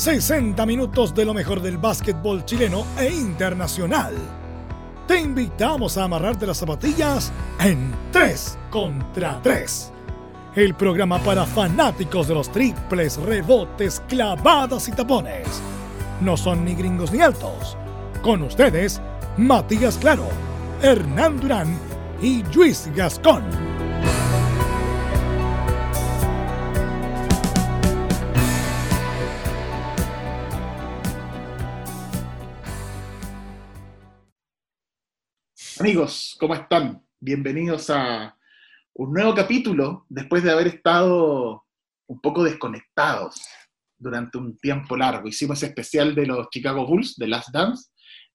60 minutos de lo mejor del básquetbol chileno e internacional. Te invitamos a amarrarte las zapatillas en 3 contra 3. El programa para fanáticos de los triples, rebotes, clavadas y tapones. No son ni gringos ni altos. Con ustedes, Matías Claro, Hernán Durán y Luis Gascón. Amigos, ¿cómo están? Bienvenidos a un nuevo capítulo después de haber estado un poco desconectados durante un tiempo largo. Hicimos ese especial de los Chicago Bulls, de Last Dance.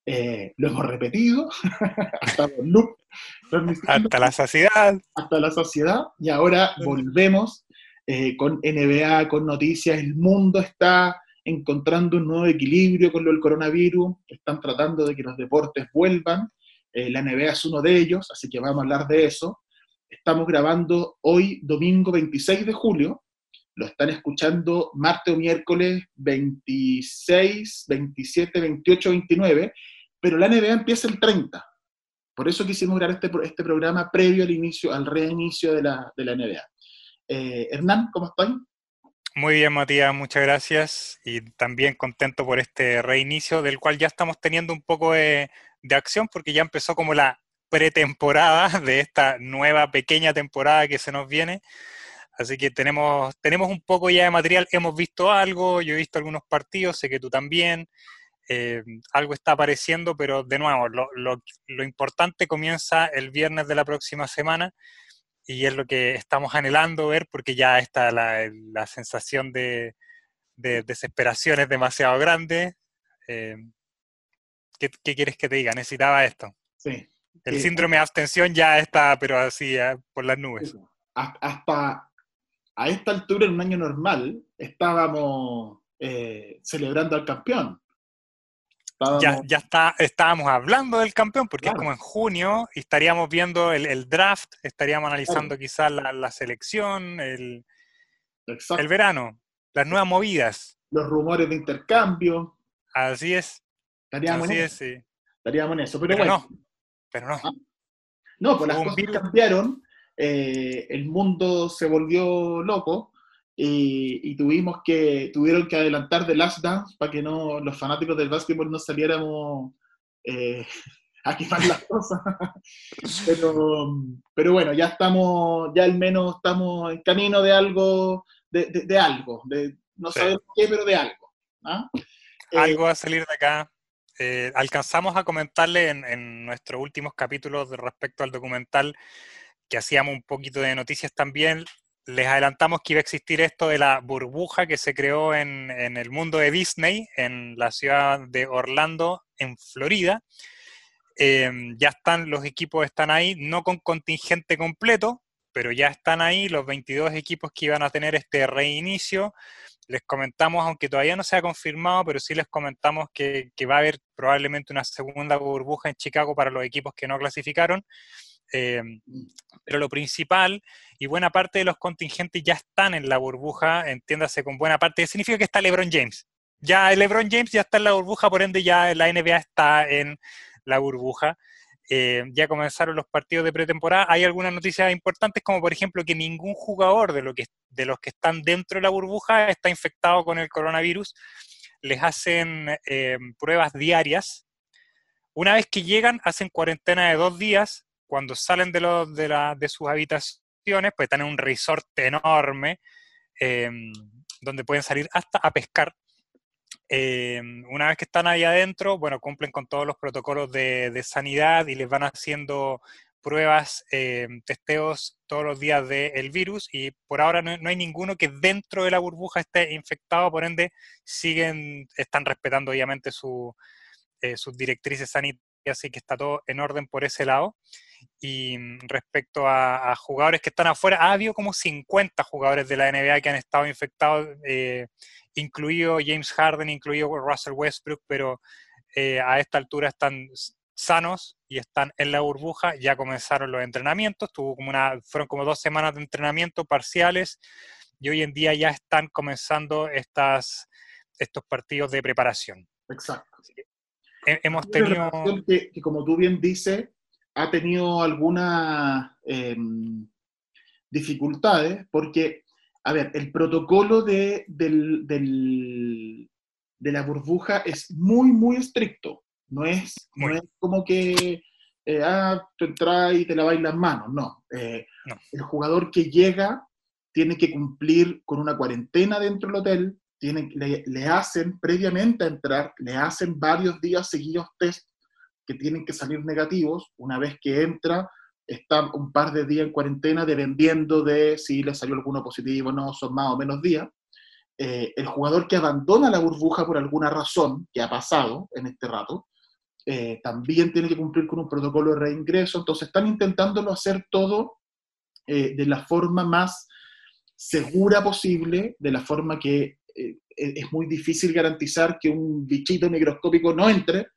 Eh, lo hemos repetido hasta loop, hasta la saciedad. Hasta la saciedad. Y ahora volvemos eh, con NBA, con noticias. El mundo está encontrando un nuevo equilibrio con lo del coronavirus. Están tratando de que los deportes vuelvan. Eh, la NBA es uno de ellos, así que vamos a hablar de eso. Estamos grabando hoy, domingo 26 de julio. Lo están escuchando martes o miércoles 26, 27, 28, 29, pero la NBA empieza el 30. Por eso quisimos grabar este, este programa previo al inicio, al reinicio de la, de la NBA. Eh, Hernán, ¿cómo están? Muy bien, Matías, muchas gracias. Y también contento por este reinicio, del cual ya estamos teniendo un poco de, de acción porque ya empezó como la pretemporada de esta nueva pequeña temporada que se nos viene. Así que tenemos, tenemos un poco ya de material, hemos visto algo, yo he visto algunos partidos, sé que tú también, eh, algo está apareciendo, pero de nuevo, lo, lo, lo, importante comienza el viernes de la próxima semana y es lo que estamos anhelando ver porque ya está la, la sensación de, de, desesperación es demasiado grande. Eh, ¿Qué, ¿qué, quieres que te diga? Necesitaba esto. Sí. El síndrome de abstención ya está, pero así, eh, por las nubes. Hasta a esta altura, en un año normal, estábamos eh, celebrando al campeón. Estábamos... Ya, ya está, estábamos hablando del campeón, porque claro. es como en junio, y estaríamos viendo el, el draft, estaríamos analizando claro. quizás la, la, selección, el, el verano, las nuevas movidas. Los rumores de intercambio. Así es. Estaríamos, Así en, es, sí. estaríamos en eso. Pero, pero bueno. no. Pero no. Ah, no, pues las cosas virus. cambiaron. Eh, el mundo se volvió loco y, y, tuvimos que, tuvieron que adelantar The Last Dance para que no, los fanáticos del básquetbol no saliéramos eh, a quemar las cosas. pero, pero bueno, ya estamos, ya al menos estamos en camino de algo, de, de, de algo, de, no sí. sabemos qué, pero de algo. ¿ah? Algo va a salir de acá. Eh, alcanzamos a comentarle en, en, nuestros últimos capítulos respecto al documental que hacíamos un poquito de noticias también. Les adelantamos que iba a existir esto de la burbuja que se creó en, el mundo de Disney, en la ciudad de Orlando, en Florida. Eh, ya están, los equipos están ahí, no con contingente completo, pero ya están ahí los 22 equipos que iban a tener este reinicio les comentamos, aunque todavía no se ha confirmado, pero sí les comentamos que, va a haber probablemente una segunda burbuja en Chicago para los equipos que no clasificaron. Eh, pero lo principal y buena parte de los contingentes ya están en la burbuja, entiéndase con buena parte, significa que está LeBron James. Ya LeBron James ya está en la burbuja, por ende ya la NBA está en la burbuja. Eh, ya comenzaron los partidos de pretemporada. Hay algunas noticias importantes, como por ejemplo que ningún jugador de, los que están dentro de la burbuja está infectado con el coronavirus. Les hacen eh, pruebas diarias. Una vez que llegan, hacen cuarentena de dos días. Cuando salen de sus habitaciones, pues están en un resort enorme, eh, donde pueden salir hasta a pescar eh, una vez que están ahí adentro, bueno, cumplen con todos los protocolos de, sanidad y les van haciendo pruebas, eh, testeos todos los días del de virus y por ahora no, no, hay ninguno que dentro de la burbuja esté infectado, por ende siguen, están respetando obviamente su, eh, sus directrices sanitarias así que está todo en orden por ese lado. Y mm, respecto a, jugadores que están afuera, ha habido como 50 jugadores de la NBA que han estado infectados, eh, incluido James Harden, incluido Russell Westbrook, pero eh, a esta altura están sanos y están en la burbuja, ya comenzaron los entrenamientos, tuvo como una, fueron como dos semanas de entrenamiento parciales y hoy en día ya están comenzando estas, estos partidos de preparación. Exacto. hemos tenido... Que, como tú bien dices, ha tenido algunas em, dificultades porque, a ver, el protocolo de, del, de la burbuja es muy, muy estricto. No es, no es como que eh, ah, tú entras y te laváis las manos, eh, no. El jugador que llega tiene que cumplir con una cuarentena dentro del hotel, tiene, le, le, hacen previamente a entrar, le hacen varios días seguidos test que tienen que salir negativos. Una vez que entra, está un par de días en cuarentena dependiendo de si le salió alguno positivo o no, son más o menos días. Eh, el jugador que abandona la burbuja por alguna razón que ha pasado en este rato, eh, también tiene que cumplir con un protocolo de reingreso. Entonces están intentándolo hacer todo eh, de la forma más segura posible, de la forma que es muy difícil garantizar que un bichito microscópico no entre,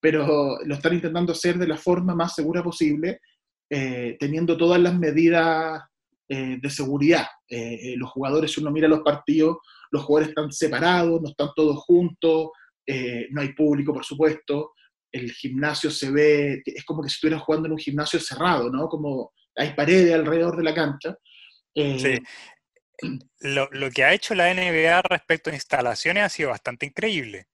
pero lo están intentando hacer de la forma más segura posible, teniendo todas las medidas de seguridad. los jugadores, si uno mira los partidos, los jugadores están separados, no están todos juntos, eh, no hay público, por supuesto, el gimnasio se ve, es como que si estuvieran jugando en un gimnasio cerrado, ¿no? Como hay paredes alrededor de la cancha. Eh, sí. Lo, que ha hecho la NBA respecto a instalaciones ha sido bastante increíble.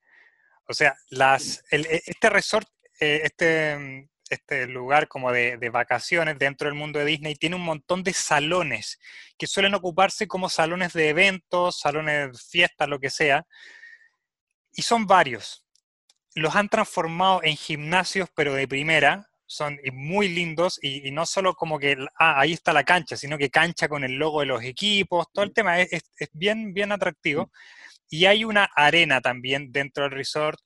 O sea, las, e, este resort, eh, este este lugar como de, vacaciones dentro del mundo de Disney tiene un montón de salones que suelen ocuparse como salones de eventos, salones de fiestas, lo que sea. Y son varios. Los han transformado en gimnasios, pero de primera. Son muy lindos y, no solo como que, ah, ahí está la cancha, sino que cancha con el logo de los equipos. Todo el tema es, es bien, bien atractivo. Y hay una arena también dentro del resort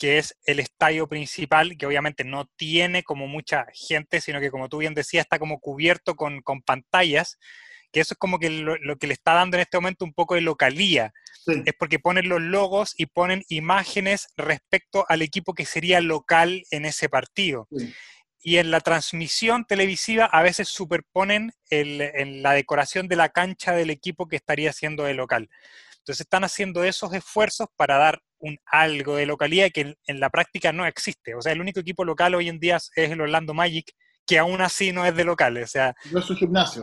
que es el estadio principal, que obviamente no tiene como mucha gente, sino que como tú bien decías, está como cubierto con, pantallas, que eso es como que lo, que le está dando en este momento un poco de localía. Es porque ponen los logos y ponen imágenes respecto al equipo que sería local en ese partido. Y en la transmisión televisiva a veces superponen en la decoración de la cancha del equipo que estaría siendo de local. Entonces están haciendo esos esfuerzos para dar un algo de localidad que en, la práctica no existe. O sea, el único equipo local hoy en día es el Orlando Magic, que aún así no es de local. O sea, no es su gimnasio.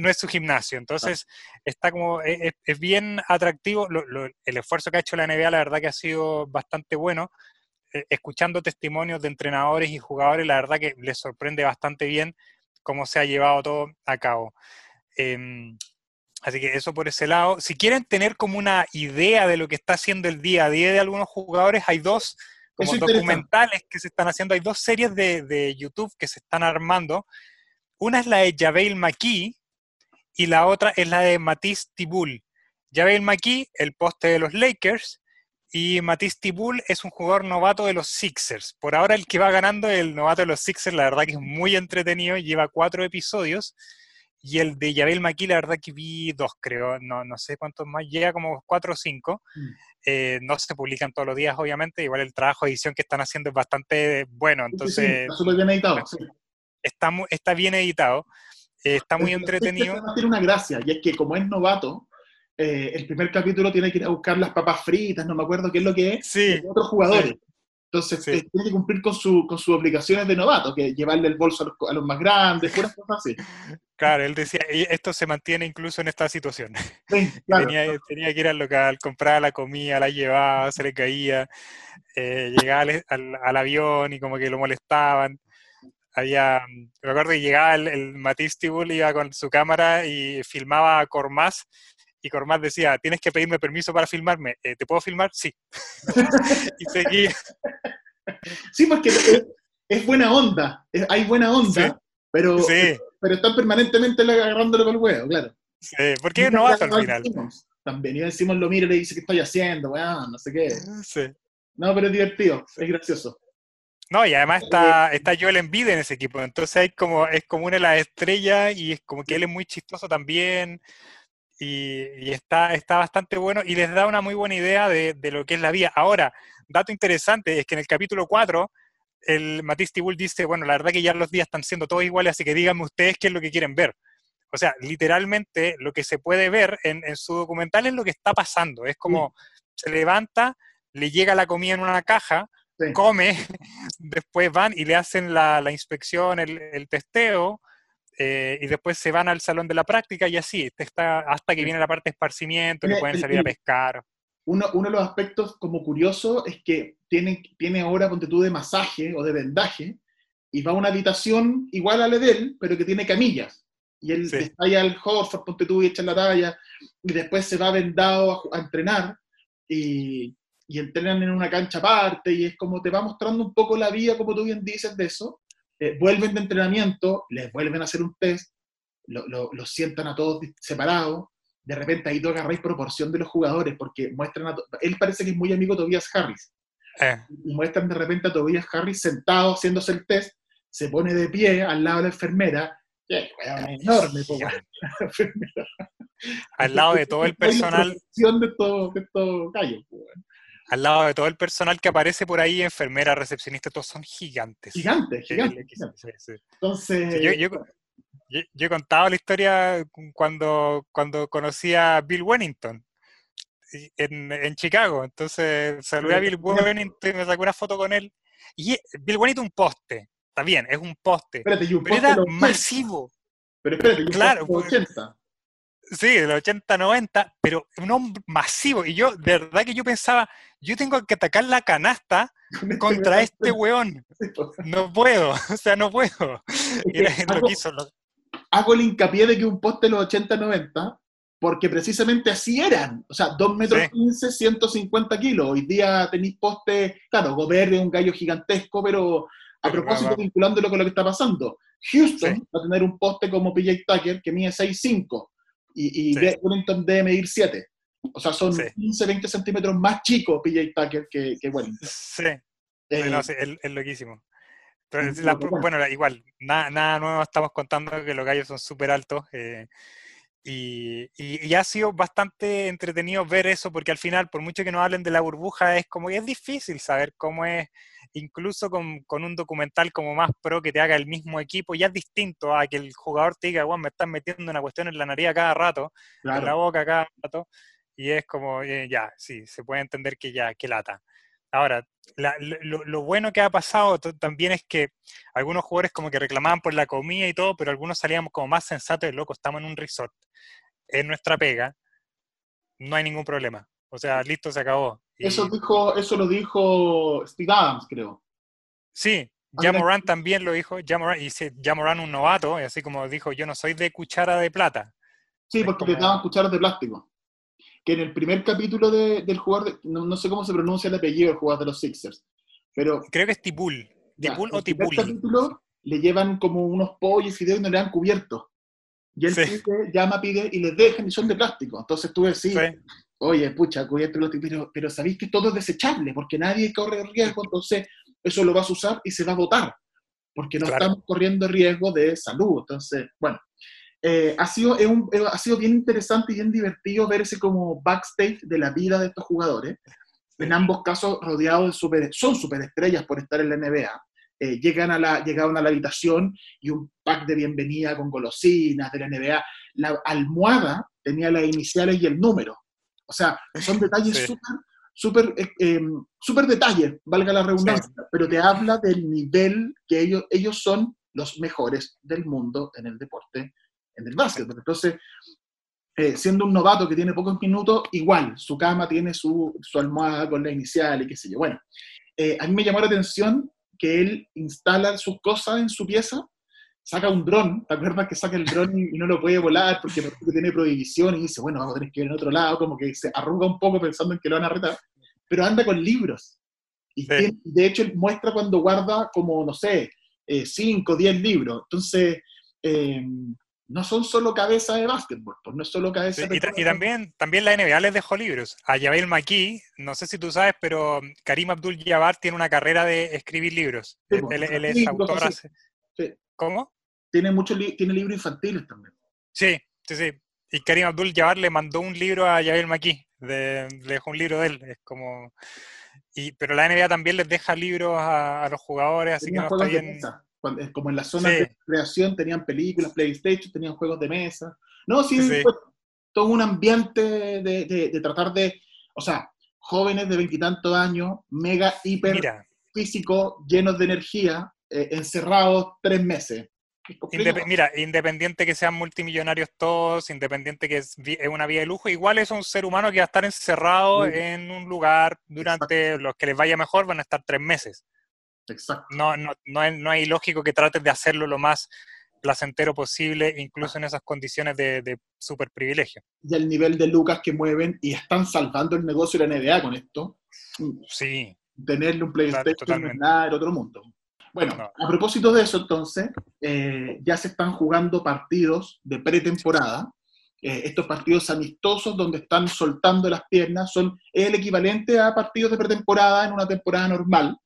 no es su gimnasio. Entonces, está como, e, e, es, bien atractivo. el esfuerzo que ha hecho la NBA, la verdad que ha sido bastante bueno. Eh, escuchando testimonios de entrenadores y jugadores, la verdad que les sorprende bastante bien cómo se ha llevado todo a cabo. Em, Así que eso por ese lado. Si quieren tener como una idea de lo que está haciendo el día a día de algunos jugadores, hay dos como documentales que se están haciendo, hay dos series de, YouTube que se están armando. Una es la de Javel McKee y la otra es la de Matisse Tibul. Javel McKee, el poste de los Lakers, y Matisse Tibul es un jugador novato de los Sixers. Por ahora el que va ganando el novato de los Sixers, la verdad que es muy entretenido, lleva cuatro episodios. Y el de Yabel Maqui, la verdad que vi dos, creo, no, no sé cuántos más, llega como cuatro o cinco. Mm. Eh, no se publican todos los días, obviamente, igual el trabajo de edición que están haciendo es bastante bueno, entonces... está bien editado, Está, está bien editado, eh, está muy entretenido. Tiene una gracia, y es que como es novato, eh, el primer capítulo tiene que ir a buscar las papas fritas, no me acuerdo qué es lo que es, sí, otros jugadores. Entonces, tiene que cumplir con, su, con sus obligaciones de novato, que llevarle el bolso a los, más grandes, puras cosas así. Claro, él decía, y esto se mantiene incluso en esta situación. tenía, tenía, que ir al local, comprar la comida, la llevaba, se le caía, eh, llegaba al, avión y como que lo molestaban. Había, me acuerdo que llegaba el, el Matisse Tibul, iba con su cámara y filmaba a Cormaz y Cormaz decía, tienes que pedirme permiso para filmarme. Eh, ¿Te puedo filmar? Sí. y seguía. Sí, porque es, buena onda, hay buena onda, pero, pero están permanentemente agarrándolo con el huevo, claro. Sí, porque no va al final. También, y decimos lo mira y le dice, ¿qué estoy haciendo? Bueno, no sé qué. Sí. No, pero es divertido, es gracioso. No, y además está, está Joel Embiid en ese equipo, entonces hay como, es como una de las estrellas y es como que él es muy chistoso también y, está, está bastante bueno y les da una muy buena idea de, lo que es la vida. Ahora, dato interesante es que en el capítulo 4 el Matisse Tibul dice, bueno, la verdad que ya los días están siendo todos iguales, así que díganme ustedes qué es lo que quieren ver. O sea, literalmente lo que se puede ver en, su documental es lo que está pasando. Es como se levanta, le llega la comida en una caja, come, después van y le hacen la, inspección, el, testeo, eh, y después se van al salón de la práctica y así, está, hasta que viene la parte de esparcimiento, que pueden salir a pescar. Uno, uno, de los aspectos como curioso es que tiene, tiene ahora tú de masaje o de vendaje, y va a una habitación igual a la de él, pero que tiene camillas. Y él está ahí al Horford, ponte tú y echa la talla, y después se va vendado a, entrenar, y, y, entrenan en una cancha aparte, y es como te va mostrando un poco la vida, como tú bien dices, de eso. Eh, vuelven de entrenamiento, les vuelven a hacer un test, los lo, sientan a todos separados, de repente ahí tú agarráis proporción de los jugadores, porque muestran a... Él parece que es muy amigo de Tobias Harris. Eh. Y muestran de repente a Tobias Harris sentado haciéndose el test, se pone de pie al lado de la enfermera, enorme, Al lado de todo el personal. De todo, de todo Al lado de todo el personal que aparece por ahí, enfermera, recepcionista, todos son gigantes. Gigantes, gigantes. Entonces. yo, he contado la historia cuando, cuando conocí a Bill Wennington. En, en Chicago, entonces saludé a Bill Wennington y me sacó una foto con él. Y Bill Wennington un poste, está bien, es un poste. Espérate, un pero poste era masivo. Pero espérate, un claro, poste de 80. Sí, del 80-90, pero un hombre masivo. Y yo, de verdad que yo pensaba, yo tengo que atacar la canasta este contra este weón. No puedo, o sea, no puedo. Y era hago, lo hizo, hago el hincapié de que un poste de los 80-90, porque precisamente así eran. O sea, 2 metros 15, 150 kilos. Hoy día tenéis poste, claro, Gobert es un gallo gigantesco, pero a propósito, vinculándolo con lo que está pasando, Houston va a tener un poste como PJ Tucker que mide 6'5 y, y Wellington debe medir 7. O sea, son 15, 20 centímetros más chicos PJ Tucker que, que Wellington. Sí, eh, no, es, loquísimo. bueno, igual, nada, nada nuevo estamos contando que los gallos son súper altos. Eh, y, y, ha sido bastante entretenido ver eso, porque al final, por mucho que nos hablen de la burbuja, es como es difícil saber cómo es incluso con, un documental como más pro que te haga el mismo equipo, ya es distinto a que el jugador te diga, bueno, me están metiendo una cuestión en la nariz cada rato, en la boca cada rato, y es como, eh, ya, sí, se puede entender que ya, que lata. Ahora, lo, bueno que ha pasado también es que algunos jugadores como que reclamaban por la comida y todo, pero algunos salíamos como más sensatos y loco, estamos en un resort, es nuestra pega, no hay ningún problema. O sea, listo, se acabó. Eso, dijo, eso lo dijo Steve Adams, creo. Sí, Jamoran también lo dijo. Jamoran, y Jamoran un novato, y así como dijo, yo no soy de cuchara de plata. Sí, porque le daban cucharas de plástico. Que en el primer capítulo del jugador, no, sé cómo se pronuncia el apellido del jugador de los Sixers, pero... Creo que es Tipul. Tipul o Tipul. En el capítulo le llevan como unos pollos y de no le dan cubierto. Y él llama, pide y les dejan y son de plástico. Entonces tú decís, sí oye, pucha, cubierto pero, pero sabéis que todo es desechable, porque nadie corre riesgo, entonces eso lo vas a usar y se va a votar, porque no estamos corriendo riesgo de salud. Entonces, bueno, eh, ha, sido, eh, ha sido bien interesante y bien divertido ver ese como backstage de la vida de estos jugadores. En ambos casos rodeados de super, son superestrellas por estar en la NBA. Eh, llegan a la, llegaron a la habitación y un pack de bienvenida con golosinas de la NBA. La almohada tenía las iniciales y el número. O sea, son detalles súper, súper, eh, em, súper detalles, valga la redundancia, pero te habla del nivel que ellos, ellos son los mejores del mundo en el deporte, en el básquet. Entonces, eh, siendo un novato que tiene pocos minutos, igual, su cama tiene su, su almohada con la inicial y qué sé yo. Bueno, eh, a mí me llamó la atención que él instala sus cosas en su pieza saca un dron, ¿te acuerdas que saca el dron y, no lo puede volar porque, tiene prohibición y dice, bueno, vamos a tener que ir en otro lado, como que se arruga un poco pensando en que lo van a retar, pero anda con libros. Y de hecho muestra cuando guarda como, no sé, 5, eh, 10 libros. Entonces, eh, no son solo cabeza de básquetbol, pues no es solo cabeza Sí, de y, y también, también la NBA les dejó libros. A Yabel Maki, no sé si tú sabes, pero Karim Abdul-Jabbar tiene una carrera de escribir libros. Sí, Él, pues, él- es autor. hace- Sí. ¿Cómo? Tiene muchos li- tiene libros infantiles también. Sí, sí, sí. Y Karim Abdul-Jabbar le mandó un libro a Yabel Maki. de- le dejó un libro de él. Es como... Y, pero la NBA también les deja libros a, a los jugadores, así que no está bien. Cuando- eh, como en las zonas Sí. de creación tenían películas, PlayStation, tenían juegos de mesa. No, sí, todo un ambiente de, de- de tratar de, o sea, jóvenes de veintitantos años, mega, hiper Mira, físico, llenos de energía, eh, encerrados tres meses. Indep- mira, independiente que sean multimillonarios todos, independiente que es, una vida de lujo, igual es un ser humano que va a estar encerrado Sí. en un lugar durante los que les vaya mejor, van a estar tres meses. Exacto. No, no, no, es, no es ilógico que trates de hacerlo lo más placentero posible, incluso en esas condiciones de, de super privilegio. Y el nivel de lucas que mueven y están salvando el negocio de la NBA con esto. Sí, tenerle un PlayStation no es totalmente. nada del otro mundo. Bueno, No. a propósito de eso, entonces, eh, ya se están jugando partidos de pretemporada. Eh, estos partidos amistosos donde están soltando las piernas son el equivalente a partidos de pretemporada en una temporada normal.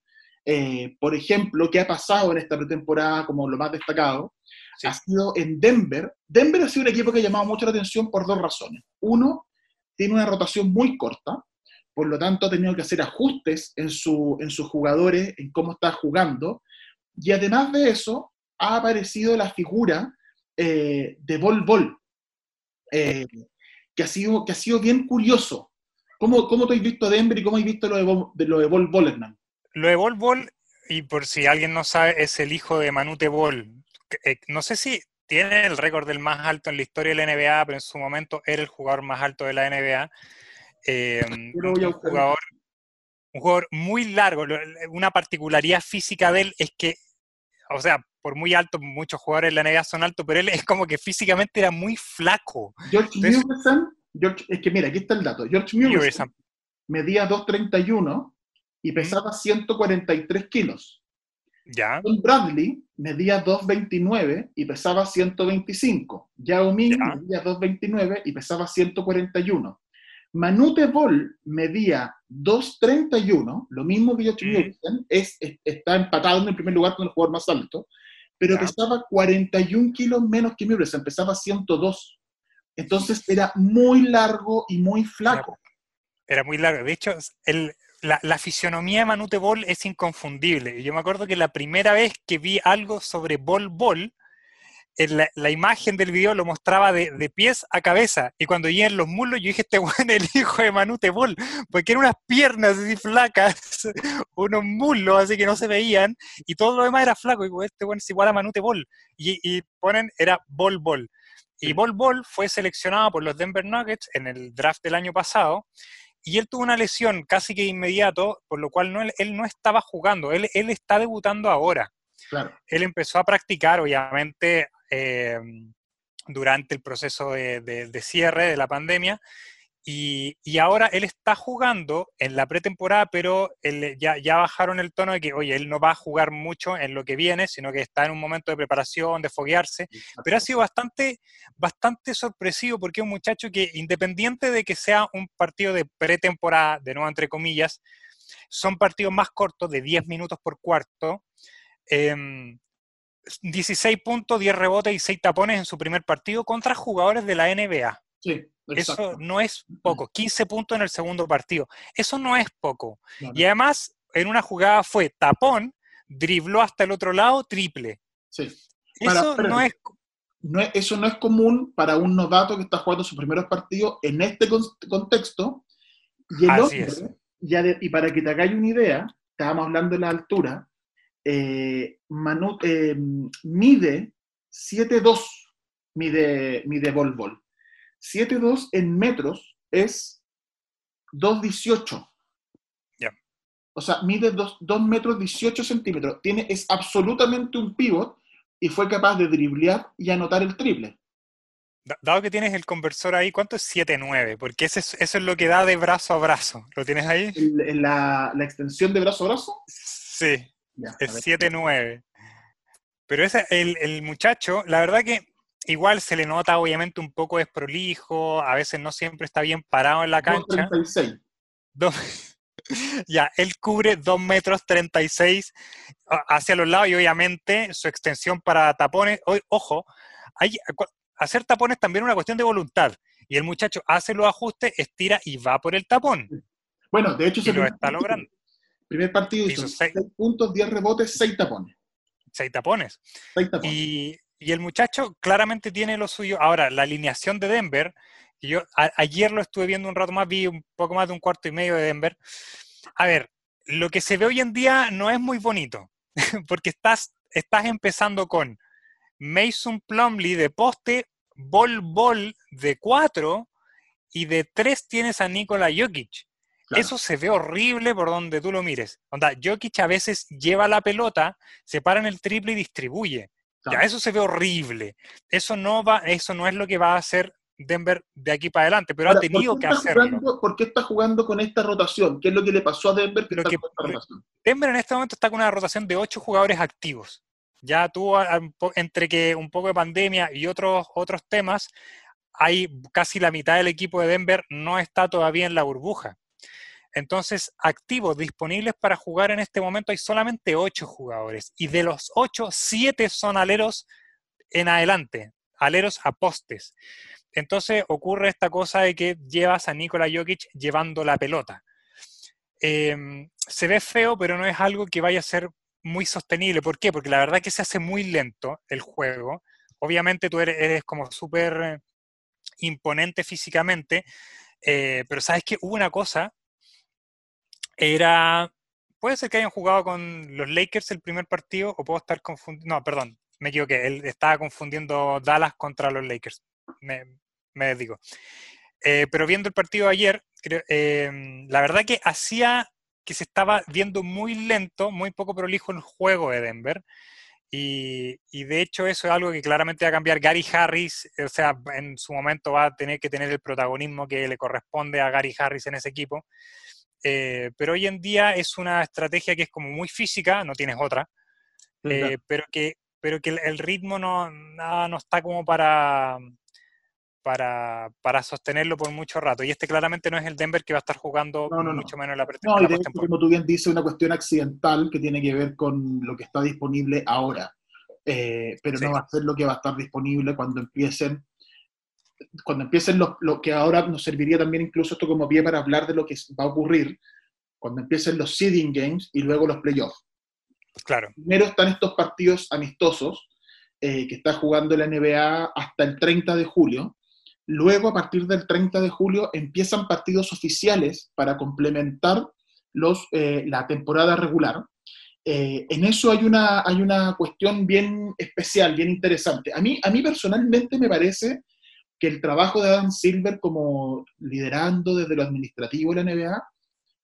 Eh, por ejemplo, ¿qué ha pasado en esta pretemporada como lo más destacado? Sí. Ha sido en Denver. Denver ha sido un equipo que ha llamado mucho la atención por dos razones. Uno, tiene una rotación muy corta, por lo tanto ha tenido que hacer ajustes en, su, en sus jugadores, en cómo está jugando, y además de eso, ha aparecido la figura eh, de Bol Bol, eh, que, ha sido, que ha sido bien curioso. ¿Cómo, cómo te has visto Denver y cómo has visto lo de, Bol- de lo de Bol Bol, Hernán? Lo de Bol Bol, y por si alguien no sabe, es el hijo de Manute Bol. Eh, no sé si tiene el récord del más alto en la historia de la NBA, pero en su momento era el jugador más alto de la NBA. Eh, a un jugador, un jugador muy largo. Una particularidad física de él es que, o sea, por muy alto, muchos jugadores de la NBA son altos, pero él es como que físicamente era muy flaco. George Entonces- George, es que mira, aquí está el dato. George Muresan. medía 2.31 y pesaba 143 kilos. Ya, John Bradley medía 2.29 y pesaba 125. Yao Ming Ya. medía 2.29 y pesaba 141. Manute Bol medía 2.31, lo mismo que George Mm. Es, es- está empatado en el primer lugar con el jugador más alto, pero Ya. pesaba 41 kilos menos que Muresan, pesaba 102. Entonces era muy largo y muy flaco. Era muy largo. De hecho, el- la, la fisionomía de Manute Bol es inconfundible. Yo me acuerdo que la primera vez que vi algo sobre Bol Bol, en la, la imagen del video lo mostraba de, pies a cabeza. Y cuando vi en los muslos, yo dije, este weón es el hijo de Manute Bol. Porque eran unas piernas así flacas, unos muslos así que no se veían. Y todo lo demás era flaco. Y digo, este weón es igual a Manute Bol. Y, y ponen, era Bol Bol. Y. Bol Bol fue seleccionado por los Denver Nuggets en el draft del año pasado y él tuvo una lesión casi que inmediato, por lo cual no, él, él no estaba jugando, él, él está debutando ahora. Claro. Él empezó a practicar, obviamente, eh, durante el proceso de, de- de cierre de la pandemia, y, y ahora él está jugando en la pretemporada, pero él- ya, ya bajaron el tono de que, oye, él no va a jugar mucho en lo que viene, sino que está en un momento de preparación, de foguearse, pero ha sido bastante, bastante sorpresivo porque es un muchacho que, independiente de que sea un partido de pretemporada, de nuevo entre comillas, son partidos más cortos, de 10 minutos por cuarto. em, 16 puntos, 10 rebotes y 6 tapones en su primer partido contra jugadores de la NBA. Sí, Eso no es poco. 15 puntos en el segundo partido. Eso no es poco. Claro. Y además, en una jugada fue tapón, dribló hasta el otro lado, triple. Sí. Para- Eso no es no es- eso no es común para un novato que está jugando sus primeros partidos en este con- contexto. Y, el Así hombre, es. ya de- y para que te hagáis una idea, estábamos hablando de la altura, eh, Manu- eh, mide 7'2, mide, mide Bol. 7'2 en metros es 2'18. Ya. O sea, mide 2, metros 18 centímetros. Tiene, es absolutamente un pivot y fue capaz de driblear y anotar el triple. Da- Dado que tienes el conversor ahí, ¿cuánto es 7-9? Porque ese es- eso es lo que da de brazo a brazo. ¿Lo tienes ahí? La, la extensión de brazo a brazo. Sí, Ya, es ver. 7-9. Pero ese, el, el muchacho, la verdad que igual se le nota obviamente un poco desprolijo, a veces no siempre está bien parado en la cancha. 36. ya, él cubre 2 metros 36 hacia los lados y obviamente su extensión para tapones, ojo, hay, hacer tapones también es una cuestión de voluntad. Y el muchacho hace los ajustes, estira y va por el tapón. Bueno, de hecho se lo está logrando. Primer partido hizo 6 puntos, 10 rebotes, 6 tapones. 6 tapones. Y, el muchacho claramente tiene lo suyo. Ahora, la alineación de Denver, yo ayer lo estuve viendo un rato más, vi un poco más de un cuarto y medio de Denver. A ver, lo que se ve hoy en día no es muy bonito, porque estás, estás empezando con Mason Plumley de poste, Bol Bol de 4 y de 3 tienes a Nikola Jokic. Eso se ve horrible por donde tú lo mires. Onda, Jokic a veces lleva la pelota, se para en el triple y distribuye. Ya, eso se ve horrible. Eso no va, eso no es lo que va a hacer Denver de aquí para adelante, pero ha tenido que hacerlo. ¿Por qué está jugando con esta rotación? ¿Qué es lo que le pasó a Denver que Denver en este momento está con una rotación de ocho jugadores activos. Ya tuvo entre que un poco de pandemia y otros, otros temas, hay casi la mitad del equipo de Denver no está todavía en la burbuja. Entonces, activos disponibles para jugar en este momento hay solamente ocho jugadores. Y de los ocho, siete son aleros en adelante, aleros a postes. Entonces ocurre esta cosa de que llevas a Nikola Jokic llevando la pelota. Em, se ve feo, pero no es algo que vaya a ser muy sostenible. ¿Por qué? Porque la verdad es que se hace muy lento el juego. Obviamente tú eres, como súper imponente físicamente, eh, pero sabes que hubo una cosa era. Puede ser que hayan jugado con los Lakers el primer partido, o puedo estar confundiendo. No, perdón, me equivoqué. Él estaba confundiendo Dallas contra los Lakers. Me, digo. Eh, pero viendo el partido ayer, em, la verdad que hacía que se estaba viendo muy lento, muy poco prolijo el juego de Denver. Y, y, de hecho eso es algo que claramente va a cambiar. Gary Harris, o sea, en su momento va a tener que tener el protagonismo que le corresponde a Gary Harris en ese equipo. Eh, pero hoy en día es una estrategia que es como muy física, no tienes otra, eh, pero que, pero que el, ritmo no, no está como para, para, para, sostenerlo por mucho rato. Y este claramente no es el Denver que va a estar jugando mucho menos en la pretemporada. No, y de como tú bien dices, una cuestión accidental que tiene que ver con lo que está disponible ahora. Eh, pero no va a ser lo que va a estar disponible cuando empiecen cuando empiecen lo, que ahora nos serviría también incluso esto como pie para hablar de lo que va a ocurrir, cuando empiecen los seeding games y luego los playoffs. Claro. Primero están estos partidos amistosos eh, que está jugando la NBA hasta el 30 de julio. Luego, a partir del 30 de julio, empiezan partidos oficiales para complementar los, eh, la temporada regular. Eh, en eso hay una, hay una cuestión bien especial, bien interesante. A mí, a mí personalmente me parece que el trabajo de Adam Silver como liderando desde lo administrativo de la NBA,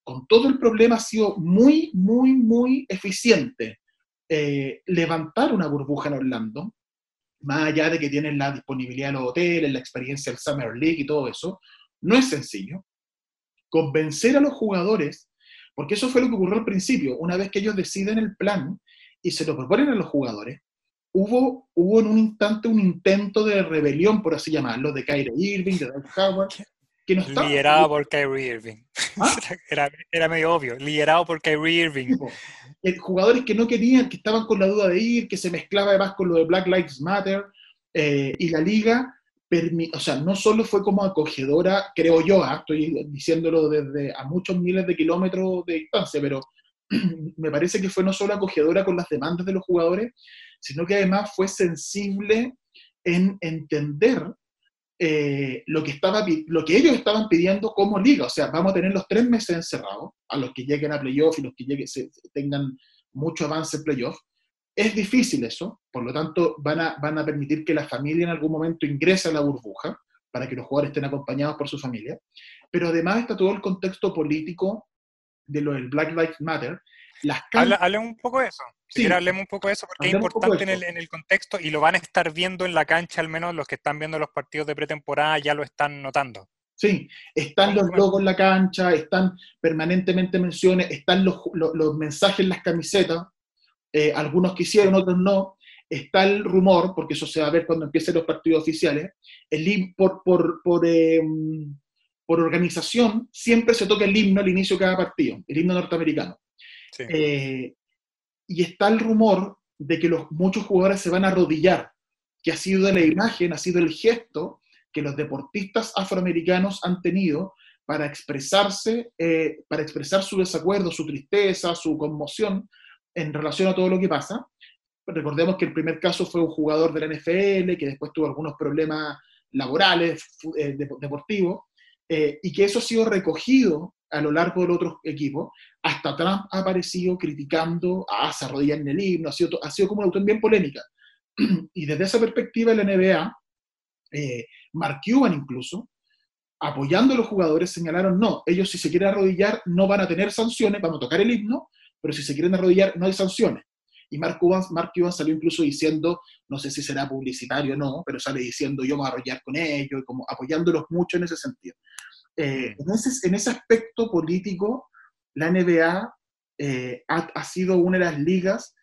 con todo el problema ha sido muy, muy, muy eficiente. Eh, levantar una burbuja en Orlando, más allá de que tienen la disponibilidad de los hoteles, la experiencia del Summer League y todo eso, no es sencillo. Convencer a los jugadores, porque eso fue lo que ocurrió al principio, una vez que ellos deciden el plan y se lo proponen a los jugadores, hubo, hubo en un instante un intento de rebelión, por así llamarlo, de Kyrie Irving, de Dwight Howard, que no estaba... Liderado por Kyrie Irving. ¿Ah? Era, era, medio obvio, liderado por Kyrie Irving. jugadores que no querían, que estaban con la duda de ir, que se mezclaba además con lo de Black Lives Matter, eh, y la liga, o sea, no solo fue como acogedora, creo yo, ¿ah? estoy diciéndolo desde a muchos miles de kilómetros de distancia, pero me parece que fue no solo acogedora con las demandas de los jugadores, sino que además fue sensible en entender eh, lo, que estaba, lo que ellos estaban pidiendo como liga. O sea, vamos a tener los tres meses encerrados, a los que lleguen a playoff y los que lleguen, tengan mucho avance en playoff. Es difícil eso, por lo tanto van a, van a permitir que la familia en algún momento ingrese a la burbuja para que los jugadores estén acompañados por su familia. Pero además está todo el contexto político de lo del Black Lives Matter, Habla, un poco de eso. Sí. hablemos un poco de eso porque es importante en el, en el, contexto y lo van a estar viendo en la cancha, al menos los que están viendo los partidos de pretemporada ya lo están notando. Sí, están los logos en la cancha, están permanentemente menciones, están los, los, mensajes en las camisetas, eh, algunos quisieron, otros no. está el rumor, porque eso se va a ver cuando empiecen los partidos oficiales, el, por, por, por, em, por organización siempre se toca el himno al inicio de cada partido, el himno norteamericano. Eh, y está el rumor de que los, muchos jugadores se van a arrodillar, que ha sido la imagen, ha sido el gesto que los deportistas afroamericanos han tenido para expresarse, eh, para expresar su desacuerdo, su tristeza, su conmoción en relación a todo lo que pasa. Recordemos que el primer caso fue un jugador de la NFL que después tuvo algunos problemas laborales, eh, deportivos, eh, y que eso ha sido recogido a lo largo del otro equipo. Hasta Trump ha aparecido criticando a se en el himno, ha sido, ha sido como una autor bien polémica. y desde esa perspectiva, la NBA, eh, Mark Cuban incluso, apoyando a los jugadores, señalaron, no, ellos si se quieren arrodillar no van a tener sanciones, van a tocar el himno, pero si se quieren arrodillar no hay sanciones. Y Mark Cuban, Mark Cuban salió incluso diciendo, no sé si será publicitario o no, pero sale diciendo yo me voy a arrodillar con ellos, y como apoyándolos mucho en ese sentido. Eh, en, ese, en, ese, aspecto político, la NBA eh, ha, sido una de las ligas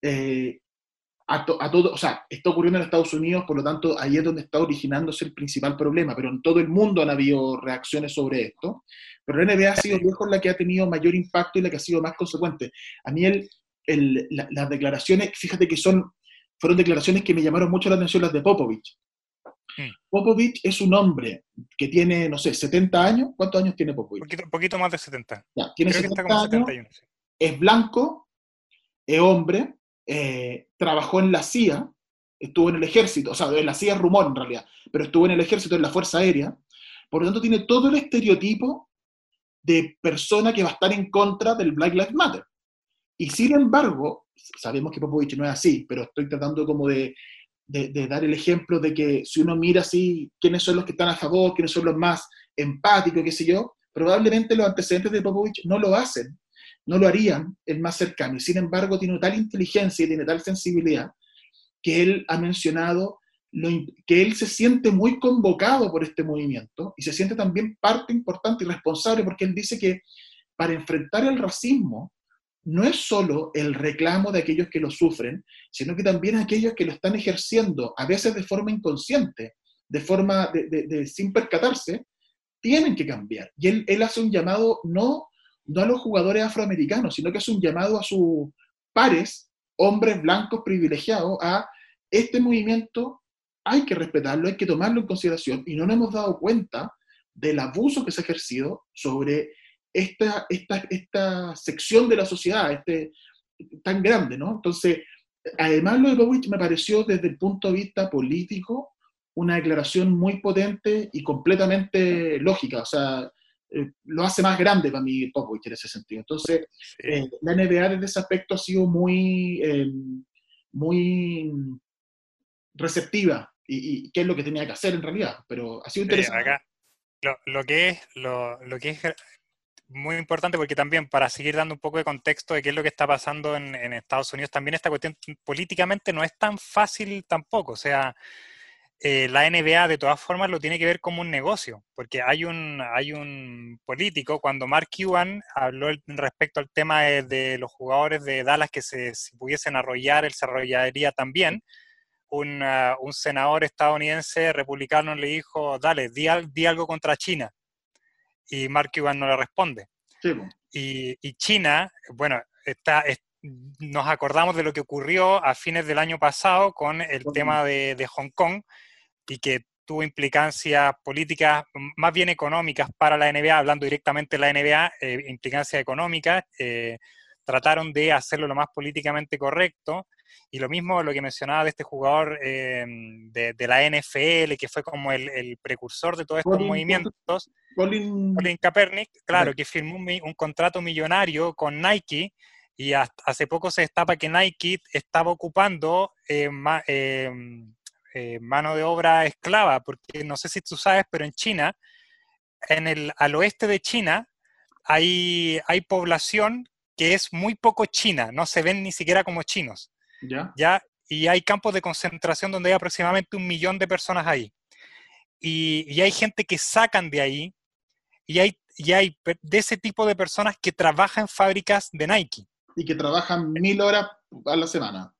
eh, a, todo, o sea, está ocurriendo en Estados Unidos, por lo tanto, ahí es donde está originándose el principal problema, pero en todo el mundo han habido reacciones sobre esto, pero la NBA ha sido lejos la que ha tenido mayor impacto y la que ha sido más consecuente. A mí el, el, las declaraciones, fíjate que son, fueron declaraciones que me llamaron mucho la atención las de Popovich. Popovich es un hombre que tiene, no sé, 70 años. ¿Cuántos años tiene Popovich? Un poquito, más de 70. tiene 70 años, es blanco, es hombre, eh, trabajó en la CIA, estuvo en el ejército, o sea, en la CIA es rumor en realidad, pero estuvo en el ejército, en la Fuerza Aérea, por lo tanto tiene todo el estereotipo de persona que va a estar en contra del Black Lives Matter. Y sin embargo, sabemos que Popovich no es así, pero estoy tratando como de, de, dar el ejemplo de que si uno mira así quiénes son los que están a favor, quiénes son los más empáticos, qué sé yo, probablemente los antecedentes de Popovich no lo hacen no lo harían el más cercano. Y sin embargo, tiene tal inteligencia y tiene tal sensibilidad que él ha mencionado que él se siente muy convocado por este movimiento y se siente también parte importante y responsable porque él dice que para enfrentar el racismo no es solo el reclamo de aquellos que lo sufren, sino que también aquellos que lo están ejerciendo, a veces de forma inconsciente, de forma de, sin percatarse, tienen que cambiar. Y él, hace un llamado no no a los jugadores afroamericanos, sino que es un llamado a sus pares, hombres blancos privilegiados, a este movimiento hay que respetarlo, hay que tomarlo en consideración y no nos hemos dado cuenta del abuso que se ha ejercido sobre esta, esta, esta sección de la sociedad este, tan grande, ¿no? Entonces, además lo de Bowich me pareció desde el punto de vista político una declaración muy potente y completamente lógica, o sea, eh, lo hace más grande para mí Popovich en ese sentido. Entonces, eh, la NBA desde ese aspecto ha sido muy, eh, muy receptiva y, qué es lo que tenía que hacer en realidad, pero ha sido interesante. lo, que es, lo, que es muy importante porque también para seguir dando un poco de contexto de qué es lo que está pasando en, Estados Unidos, también esta cuestión políticamente no es tan fácil tampoco, o sea, eh, la NBA de todas formas lo tiene que ver como un negocio, porque hay un, hay un político, cuando Mark Cuban habló respecto al tema de, los jugadores de Dallas que se, pudiesen arrollar, él se arrollaría también, un, ah, un, senador estadounidense republicano le dijo, dale, di, di, algo contra China. Y Mark Cuban no le responde. Y, y, China, bueno, está, nos acordamos de lo que ocurrió a fines del año pasado con el tema de, de Hong Kong, y que tuvo implicancias políticas, más bien económicas para la NBA, hablando directamente de la NBA, eh, implicancias económicas, eh, trataron de hacerlo lo más políticamente correcto. Y lo mismo lo que mencionaba de este jugador eh, de, la NFL, que fue como el, precursor de todos estos movimientos, Colin, Kaepernick, claro, que firmó un, contrato millonario con Nike y hace poco se destapa que Nike estaba ocupando eh, mano de obra esclava, porque no sé si tú sabes, pero en China, en el, al oeste de China, hay, hay población que es muy poco china, no se ven ni siquiera como chinos. ¿Ya? ¿ya? Y hay campos de concentración donde hay aproximadamente un millón de personas ahí. Y, y hay gente que sacan de ahí, y hay, y hay de ese tipo de personas que trabajan en fábricas de Nike. Y que trabajan mil horas a la semana.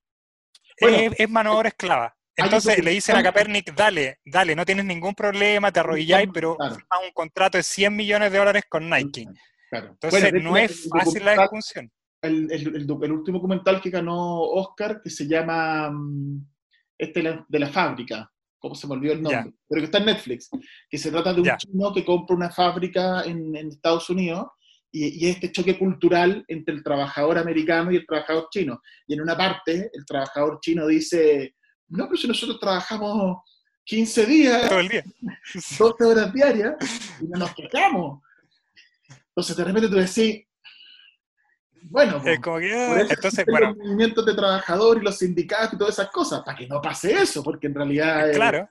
es, es mano de obra esclava. Entonces le dicen a Capernic, dale, dale, no tienes ningún problema, te arrodilláis, pero claro. un contrato de 100 millones de dólares con Nike. Entonces no es fácil la discusión. El, el, último documental que ganó Oscar, que se llama mm, este de la fábrica, ¿cómo se me olvidó el nombre? Pero que está en Netflix, que se trata de un chino que compra una fábrica en, Estados Unidos y, y, este choque cultural entre el trabajador americano y el trabajador chino. Y en una parte, el trabajador chino dice, no, pero si nosotros trabajamos 15 días, todo el día, 12 horas diarias, y no nos quejamos. Entonces de repente tú decís, bueno, es como que, ah, entonces, bueno. los movimientos de trabajadores y los sindicatos y todas esas cosas, para que no pase eso, porque en realidad... claro.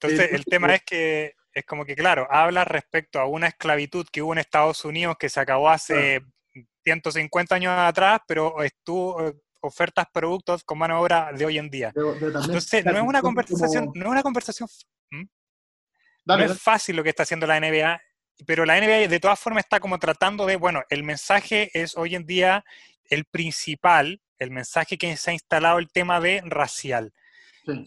Entonces, el tema es que es como que, claro, habla respecto a una esclavitud que hubo en Estados Unidos que se acabó hace 150 años atrás, pero estuvo, ofertas productos con mano de obra de hoy en día. Entonces, no es una conversación, no es una conversación, no es fácil lo que está haciendo la NBA, pero la NBA de todas formas está como tratando de, bueno, el mensaje es hoy en día el principal, el mensaje que se ha instalado el tema de racial.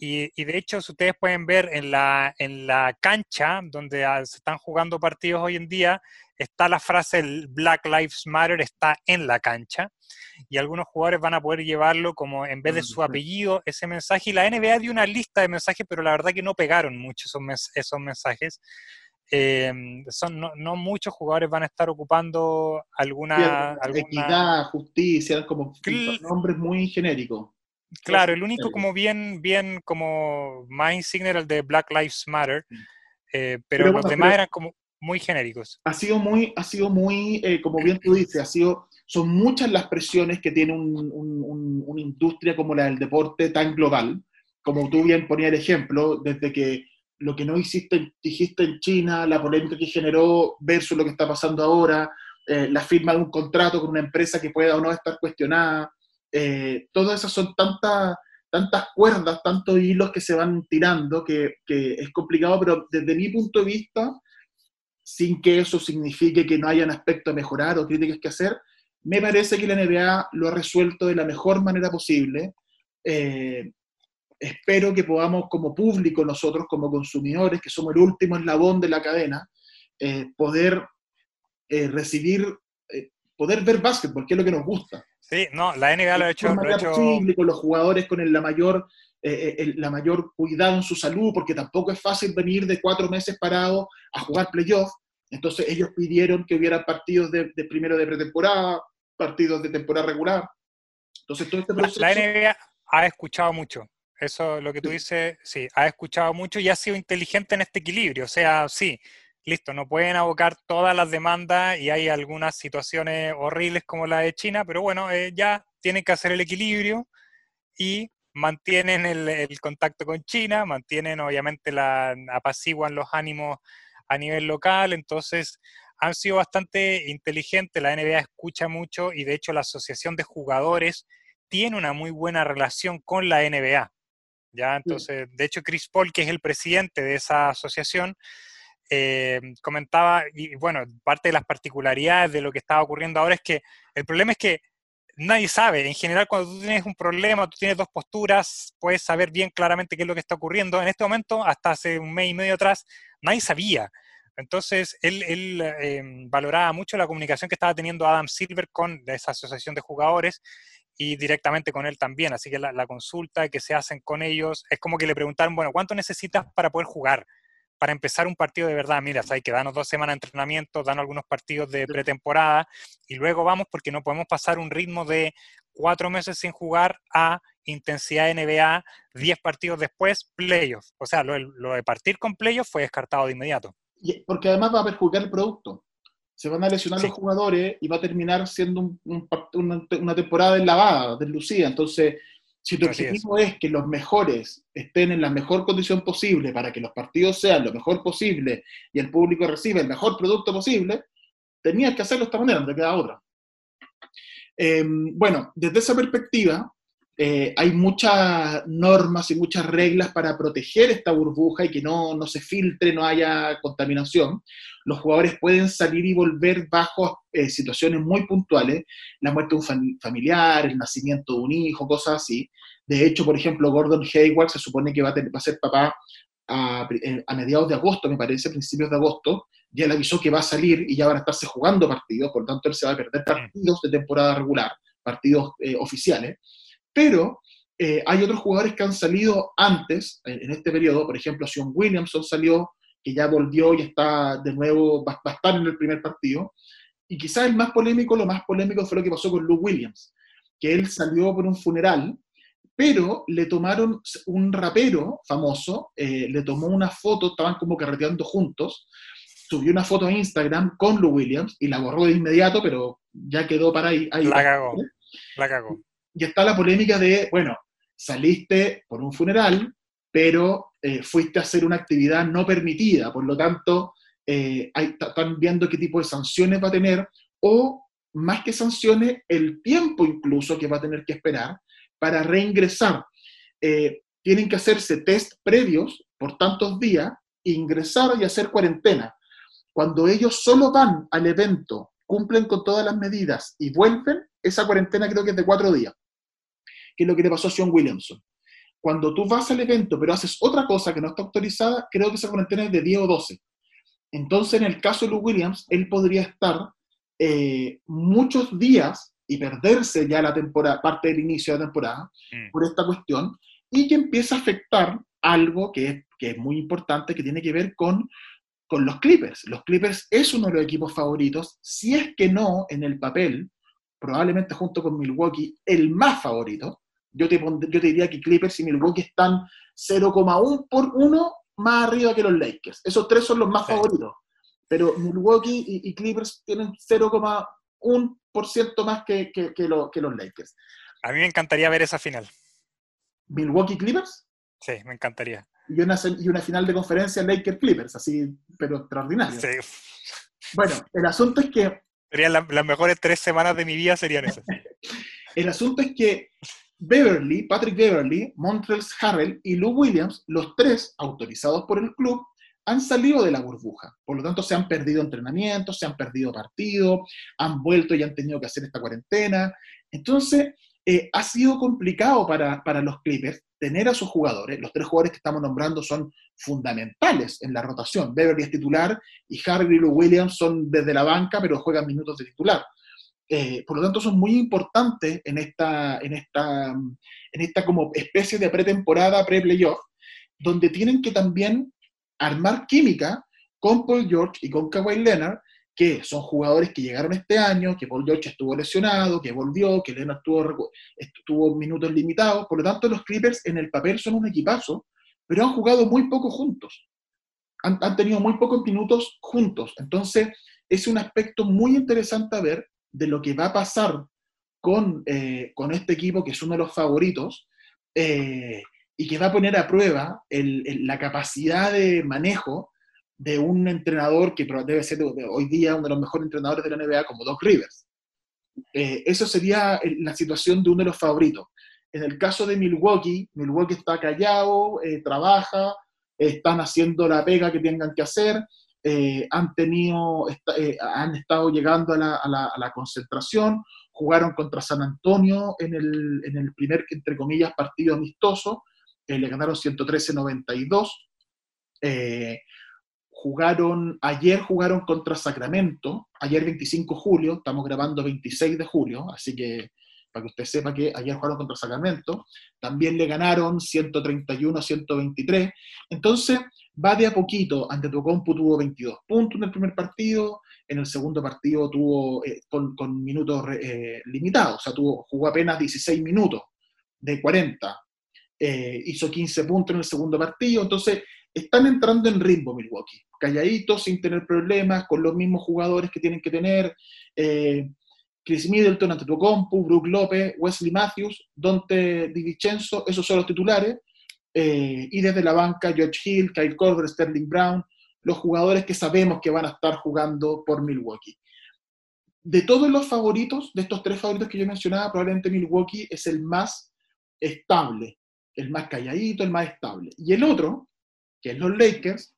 Y, de hecho, si ustedes pueden ver en la, en la cancha donde se están jugando partidos hoy en día, está la frase el Black Lives Matter, está en la cancha. Y algunos jugadores van a poder llevarlo como en vez de su apellido, ese mensaje. Y la NBA dio una lista de mensajes, pero la verdad que no pegaron mucho esos, esos mensajes. Eh, son, no, muchos jugadores van a estar ocupando alguna, Equidad, justicia, como nombres muy genéricos. Claro, el único como bien, bien como más insignia era el de Black Lives Matter, eh, pero, los demás eran como muy genéricos. Ha sido muy, ha sido muy eh, como bien tú dices, ha sido, son muchas las presiones que tiene una industria como la del deporte tan global, como tú bien ponías el ejemplo, desde que lo que no hiciste, dijiste en China, la polémica que generó versus lo que está pasando ahora, eh, la firma de un contrato con una empresa que pueda o no estar cuestionada, eh, todas esas son tantas tantas cuerdas, tantos hilos que se van tirando que, es complicado, pero desde mi punto de vista, sin que eso signifique que no hayan aspectos a mejorar o críticas que hacer, me parece que la NBA lo ha resuelto de la mejor manera posible. Eh, espero que podamos como público, nosotros como consumidores, que somos el último eslabón de la cadena, eh, poder recibir, poder ver básquetbol, que es lo que nos gusta. Sí, no, la NBA lo ha hecho. Lo hecho... con los jugadores con el, la, mayor, eh, eh, la mayor cuidado en su salud, porque tampoco es fácil venir de cuatro meses parado a jugar playoff. Entonces ellos pidieron que hubiera partidos de, primero de pretemporada, partidos de temporada regular. Entonces todo este proceso... La, la NBA ha escuchado mucho. Eso, lo que tú dices, sí, ha escuchado mucho y ha sido inteligente en este equilibrio. O sea, sí, listo, no pueden abocar todas las demandas y hay algunas situaciones horribles como la de China, pero bueno, eh, ya tienen que hacer el equilibrio y mantienen el, contacto con China, mantienen obviamente la apaciguan los ánimos a nivel local, entonces han sido bastante inteligentes, la NBA escucha mucho y de hecho la Asociación de Jugadores tiene una muy buena relación con la NBA. Ya, entonces, de hecho, Chris Paul, que es el presidente de esa asociación, eh, comentaba, y bueno, parte de las particularidades de lo que estaba ocurriendo ahora es que el problema es que nadie sabe. En general, cuando tú tienes un problema, tú tienes dos posturas, puedes saber bien claramente qué es lo que está ocurriendo. En este momento, hasta hace un mes y medio atrás, nadie sabía. Entonces, él, él em, valoraba mucho la comunicación que estaba teniendo Adam Silver con esa asociación de jugadores y directamente con él también. Así que la, la consulta que se hacen con ellos es como que le preguntaron, bueno, ¿cuánto necesitas para poder jugar? para empezar un partido de verdad, mira, hay que darnos dos semanas de entrenamiento, darnos algunos partidos de pretemporada y luego vamos porque no podemos pasar un ritmo de cuatro meses sin jugar a intensidad NBA, diez partidos después, playoff. O sea, lo, de partir con playoff fue descartado de inmediato. Porque además va a perjudicar el producto. Se van a lesionar los jugadores y va a terminar siendo una, una, temporada lavada, deslucida. Entonces, si tu objetivo es. que los mejores estén en la mejor condición posible para que los partidos sean lo mejor posible y el público reciba el mejor producto posible, tenías que hacerlo de esta manera, no te queda otra. Em, bueno, desde esa perspectiva, eh, hay muchas normas y muchas reglas para proteger esta burbuja y que no, no, se filtre, no haya contaminación. Los jugadores pueden salir y volver bajo eh, situaciones muy puntuales, la muerte de un familiar, el nacimiento de un hijo, cosas así. De hecho, por ejemplo, Gordon Hayward se supone que va a, tener, va a ser papá a, eh, a, mediados de agosto, me parece, principios de agosto, ya le avisó que va a salir y ya van a estarse jugando partidos, por lo tanto él se va a perder partidos de temporada regular, partidos oficiales pero eh, hay otros jugadores que han salido antes, en, este periodo, por ejemplo, Sean Williamson salió, que ya volvió y está de nuevo, va, a estar en el primer partido. Y quizás el más polémico, lo más polémico fue lo que pasó con Luke Williams, que él salió por un funeral, pero le tomaron un rapero famoso, eh, le tomó una foto, estaban como carreteando juntos, subió una foto a Instagram con Luke Williams y la borró de inmediato, pero ya quedó para ahí. ahí la cagó, la cagó y está la polémica de, bueno, saliste por un funeral, pero eh, fuiste a hacer una actividad no permitida, por lo tanto, eh, están viendo qué tipo de sanciones va a tener, o más que sanciones, el tiempo incluso que va a tener que esperar para reingresar. Eh, tienen que hacerse test previos por tantos días, ingresar y hacer cuarentena. Cuando ellos solo van al evento, cumplen con todas las medidas y vuelven, esa cuarentena creo que es de cuatro días, que es lo que le pasó a Sean Williamson. Cuando tú vas al evento, pero haces otra cosa que no está autorizada, creo que esa cuarentena es de 10 o 12. Entonces, en el caso de Lou Williams, él podría estar eh, muchos días y perderse ya la temporada, parte del inicio de la temporada, mm. por esta cuestión, y que empieza a afectar algo que es, que es muy importante, que tiene que ver con, con los Clippers. Los Clippers es uno de los equipos favoritos, si es que no en el papel, probablemente junto con Milwaukee, el más favorito. Yo te, yo te diría que Clippers y Milwaukee están 0,1 por 1 más arriba que los Lakers. Esos tres son los más favoritos. Pero Milwaukee y, Clippers tienen 0,1% más que, que, que, que los Lakers. A mí me encantaría ver esa final. ¿Milwaukee Clippers? Sí, me encantaría. Y una, y una final de conferencia Lakers Clippers, así, pero extraordinario. Sí. Bueno, el asunto es que Serían las mejores tres semanas de mi vida serían esas. El asunto es que Beverly, Patrick Beverly, Montrells Harrell y Lou Williams, los tres autorizados por el club, han salido de la burbuja. Por lo tanto, se han perdido entrenamientos, se han perdido partidos, han vuelto y han tenido que hacer esta cuarentena. Entonces, eh, ha sido complicado para, para los Clippers tener a sus jugadores, los tres jugadores que estamos nombrando son fundamentales en la rotación. Beverly es titular y Harvey y Williams son desde la banca, pero juegan minutos de titular. Eh, por lo tanto, son muy importantes en esta, en esta, en esta como especie de pretemporada, pre-playoff, donde tienen que también armar química con Paul George y con Kawhi Leonard que son jugadores que llegaron este año, que Paul George estuvo lesionado, que volvió, que Leonard tuvo, tuvo minutos limitados. Por lo tanto, los Clippers en el papel son un equipazo, pero han jugado muy poco juntos. Han, tenido muy pocos minutos juntos. Entonces, es un aspecto muy interesante a ver de lo que va a pasar con, eh, con este equipo, que es uno de los favoritos, eh, y que va a poner a prueba la capacidad de manejo de un entrenador que debe ser hoy día uno de los mejores entrenadores de la NBA, como Doc Rivers. Eh, eso sería la situación de uno de los favoritos. En el caso de Milwaukee, Milwaukee está callado, eh, trabaja, están haciendo la pega que tengan que hacer, eh, han, tenido, han estado llegando a la, a, la, concentración, jugaron contra San Antonio en el, en el primer, entre comillas, partido amistoso, le ganaron 113-92 jugaron, ayer jugaron contra Sacramento, ayer 25 de julio, estamos grabando 26 de julio, así que para que usted sepa que ayer jugaron contra Sacramento, también le ganaron 131 a 123, entonces va de a poquito, ante Tocompu tuvo 22 puntos en el primer partido, en el segundo partido tuvo eh, con, minutos eh, limitados, o sea, tuvo, jugó apenas 16 minutos de 40, eh, hizo 15 puntos en el segundo partido, entonces están entrando en ritmo Milwaukee calladitos, sin tener problemas, con los mismos jugadores que tienen que tener. Chris Middleton, Antetokounmpo, Brook López, Wesley Matthews, Dante Di Vincenzo, esos son los titulares. Eh, y desde la banca, George Hill, Kyle Korver, Sterling Brown, los jugadores que sabemos que van a estar jugando por Milwaukee. De todos los favoritos, de estos tres favoritos que yo mencionaba, probablemente Milwaukee es el más estable, el más calladito, el más estable. Y el otro, que es los Lakers,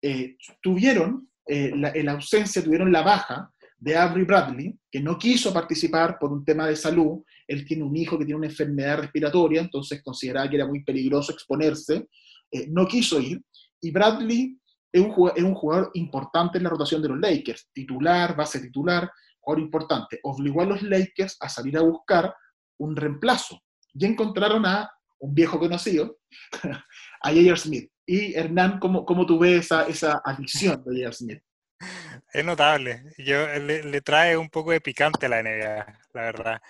eh, tuvieron eh, la, ausencia, tuvieron la baja de Avery Bradley, que no quiso participar por un tema de salud. Él tiene un hijo que tiene una enfermedad respiratoria, entonces consideraba que era muy peligroso exponerse. Eh, no quiso ir. Y Bradley es un, jugador, es un jugador importante en la rotación de los Lakers, titular, base titular, jugador importante. Obligó a los Lakers a salir a buscar un reemplazo. Y encontraron a un viejo conocido, a J.R. Smith. Y Hernán, ¿cómo, cómo tú ves esa, esa adición de J.R. Smith? Es notable. Yo, le, le, trae un poco de picante a la NBA, la verdad.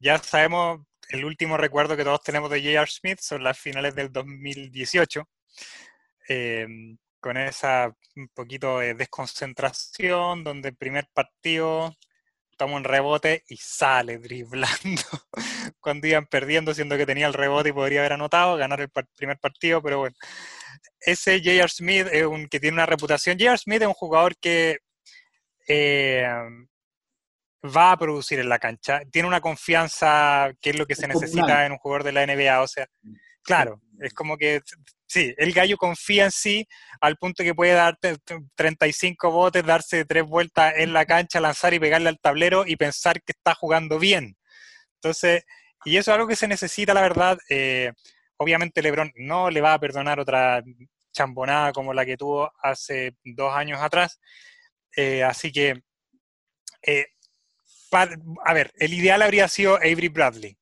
Ya sabemos, el último recuerdo que todos tenemos de J.R. Smith son las finales del 2018, eh, con esa un poquito de desconcentración, donde el primer partido toma un rebote y sale driblando cuando iban perdiendo, siendo que tenía el rebote y podría haber anotado, ganar el primer partido, pero bueno. Ese J.R. Smith es un que tiene una reputación. J.R. Smith es un jugador que eh, va a producir en la cancha, tiene una confianza que es lo que se necesita en un jugador de la NBA, o sea, claro, es como que sí, el gallo confía en sí al punto que puede darte 35 botes, darse tres vueltas en la cancha, lanzar y pegarle al tablero y pensar que está jugando bien. Entonces, y eso es algo que se necesita, la verdad. Eh, obviamente LeBron no le va a perdonar otra chambonada como la que tuvo hace dos años atrás. Eh, así que, eh, a ver, el ideal habría sido Avery Bradley.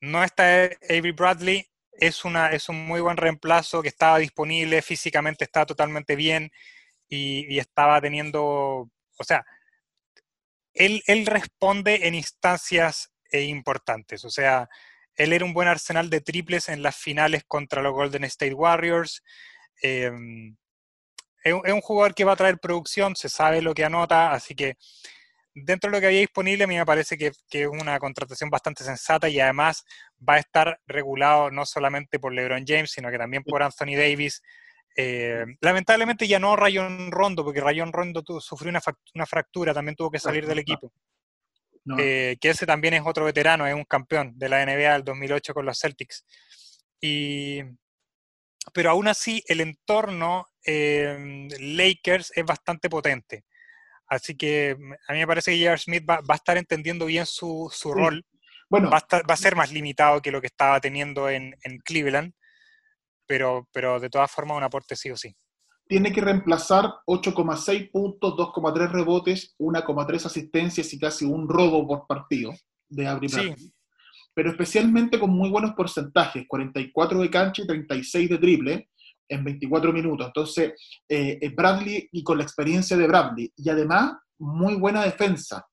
No está Avery Bradley, es, una, es un muy buen reemplazo que estaba disponible, físicamente está totalmente bien y, estaba teniendo, o sea, él, él responde en instancias eh, importantes, o sea, él era un buen arsenal de triples en las finales contra los Golden State Warriors. Em, es, un jugador que va a traer producción, se sabe lo que anota, así que dentro de lo que había disponible, a mí me parece que, es una contratación bastante sensata y además va a estar regulado no solamente por LeBron James, sino que también por Anthony Davis. Eh, lamentablemente ya no Rayon Rondo, porque Rayon Rondo sufrió una, fractura, también tuvo que salir del equipo. Eh, que ese también es otro veterano, es un campeón de la NBA del 2008 con los Celtics. Y, pero aún así, el entorno eh, Lakers es bastante potente. Así que a mí me parece que J.R. Smith va, a estar entendiendo bien su, rol. Bueno, va a, ser más limitado que lo que estaba teniendo en, Cleveland, pero, pero de todas formas un aporte sí o sí. Tiene que reemplazar 8,6 puntos, 2,3 rebotes, 1,3 asistencias y casi un robo por partido de Abril sí. Pero especialmente con muy buenos porcentajes, 44 de cancha y 36 de triple, en 24 minutos. Entonces, eh, eh, Bradley y con la experiencia de Bradley, y además muy buena defensa.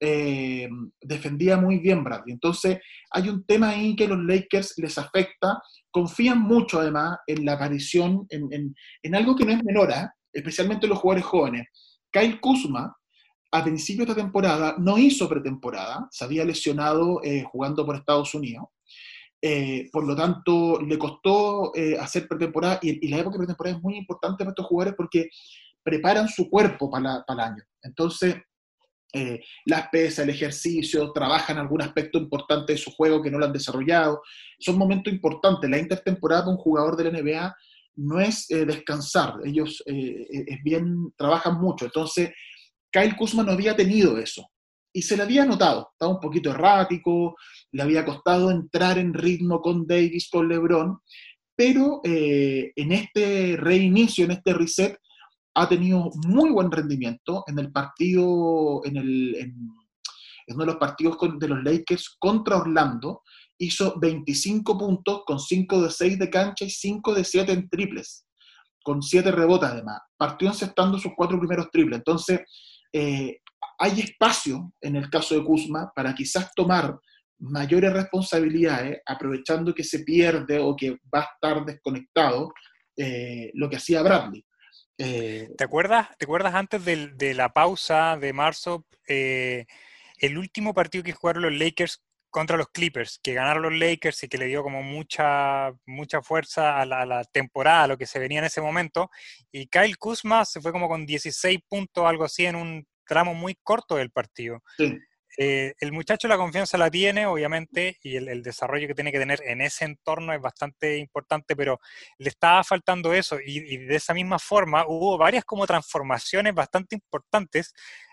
Eh, defendía muy bien Bradley. Entonces, hay un tema ahí que los Lakers les afecta. Confían mucho, además, en la aparición, en, en, algo que no es menor, especialmente los jugadores jóvenes. Kyle Kuzma, a principios de temporada, no hizo pretemporada, se había lesionado jugando por Estados Unidos. Eh, por lo tanto, le costó eh, hacer pretemporada y, la época de pretemporada es muy importante para estos jugadores porque preparan su cuerpo para, para el año. Entonces, eh, las pesas, el ejercicio, trabajan algún aspecto importante de su juego que no lo han desarrollado. Son momentos importantes. La intertemporada de un jugador de la NBA no es descansar, ellos es bien, trabajan mucho. Entonces, Kyle Kuzma no había tenido eso y se le había notado, estaba un poquito errático, le había costado entrar en ritmo con Davis, con LeBron, pero eh, en este reinicio, en este reset, ha tenido muy buen rendimiento en el partido, en, el, en, uno de los partidos de los Lakers contra Orlando, hizo 25 puntos con 5 de 6 de cancha y 5 de 7 en triples, con 7 rebotes además. Partió encestando sus cuatro primeros triples. Entonces, eh, hay espacio en el caso de Kuzma para quizás tomar mayores responsabilidades, aprovechando que se pierde o que va a estar desconectado eh, lo que hacía Bradley. Eh, ¿Te, acuerdas, ¿Te acuerdas antes de, la pausa de marzo, eh, el último partido que jugaron los Lakers contra los Clippers, que ganaron los Lakers y que le dio como mucha, mucha fuerza a la, a la, temporada, a lo que se venía en ese momento, y Kyle Kuzma se fue como con 16 puntos, algo así, en un tramo muy corto del partido. eh, el muchacho la confianza la tiene, obviamente, y el, desarrollo que tiene que tener en ese entorno es bastante importante, pero le estaba faltando eso, y, de esa misma forma hubo varias como transformaciones bastante importantes.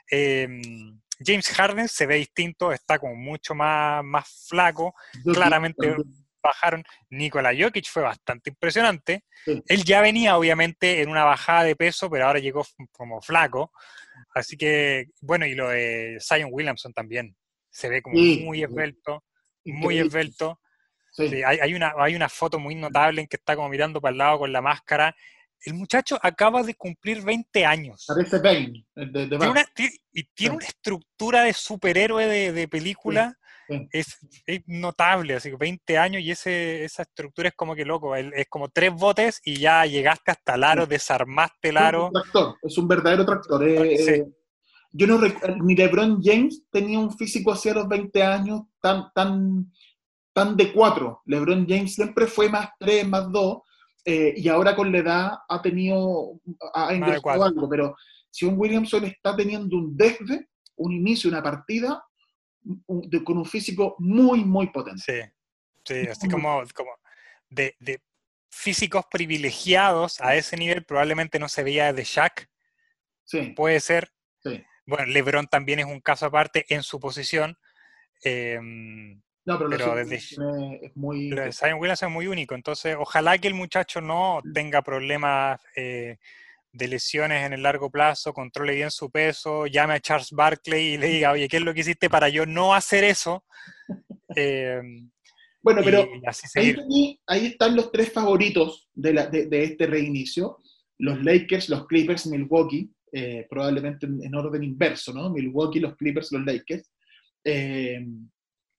Em, James Harden se ve distinto, está como mucho más, más flaco, claramente bajaron. Nikola Jokic fue bastante impresionante. Él ya venía, obviamente, en una bajada de peso, pero ahora llegó como flaco. Así que, bueno, y lo de Zion Williamson también. Se ve como muy esbelto, muy esbelto. hay, una, hay una foto muy notable en que está como mirando para el lado con la máscara. El muchacho acaba de cumplir 20 años. Parece Bane. y tiene una estructura de superhéroe de, película. Es, notable, así que 20 años y ese, esa estructura es como que loco, es como tres botes y ya llegaste hasta el aro, desarmaste el aro. Es un tractor, es un verdadero tractor. Eh, eh, yo no ni LeBron James tenía un físico hacia los 20 años tan, tan, tan de cuatro. LeBron James siempre fue más 3, más 2, eh, y ahora con la edad ha tenido, ha ingresado algo, pero si un Williamson está teniendo un desde, un inicio, una partida, con un físico muy, muy potente. Sí, sí así como, como de, de, físicos privilegiados a ese nivel probablemente no se veía de Shaq. Sí. Puede ser. Sí. Bueno, LeBron también es un caso aparte en su posición. Em, no, pero, desde, es muy... Pero Zion Williamson es muy único, entonces ojalá que el muchacho no tenga problemas eh, de lesiones en el largo plazo, controle bien su peso, llame a Charles Barkley y le diga, oye, ¿qué es lo que hiciste para yo no hacer eso? Em, bueno, pero ahí, ahí, están los tres favoritos de, la, de, este reinicio, los Lakers, los Clippers, Milwaukee, eh, probablemente en, orden inverso, ¿no? Milwaukee, los Clippers, los Lakers. Em,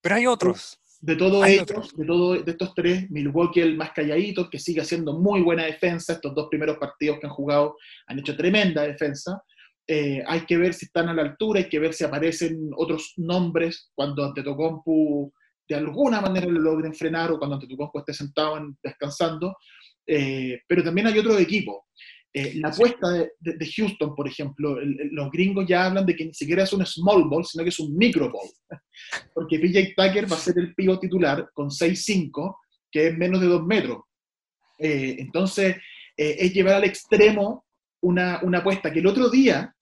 pero hay otros. De todo ellos, de, todo, de estos tres, Milwaukee el más calladito, que sigue haciendo muy buena defensa. Estos dos primeros partidos que han jugado han hecho tremenda defensa. Eh, hay que ver si están a la altura, hay que ver si aparecen otros nombres cuando Antetokounmpo de alguna manera lo logren frenar o cuando Antetokounmpo esté sentado descansando. Eh, pero también hay otro equipo. Eh, la apuesta de, Houston, por ejemplo, los gringos ya hablan de que ni siquiera es un small ball, sino que es un micro ball. Porque PJ Tucker va a ser el pivo titular con 6'5, que es menos de 2 metros. Eh, entonces, eh, es llevar al extremo una, una, apuesta que el otro día,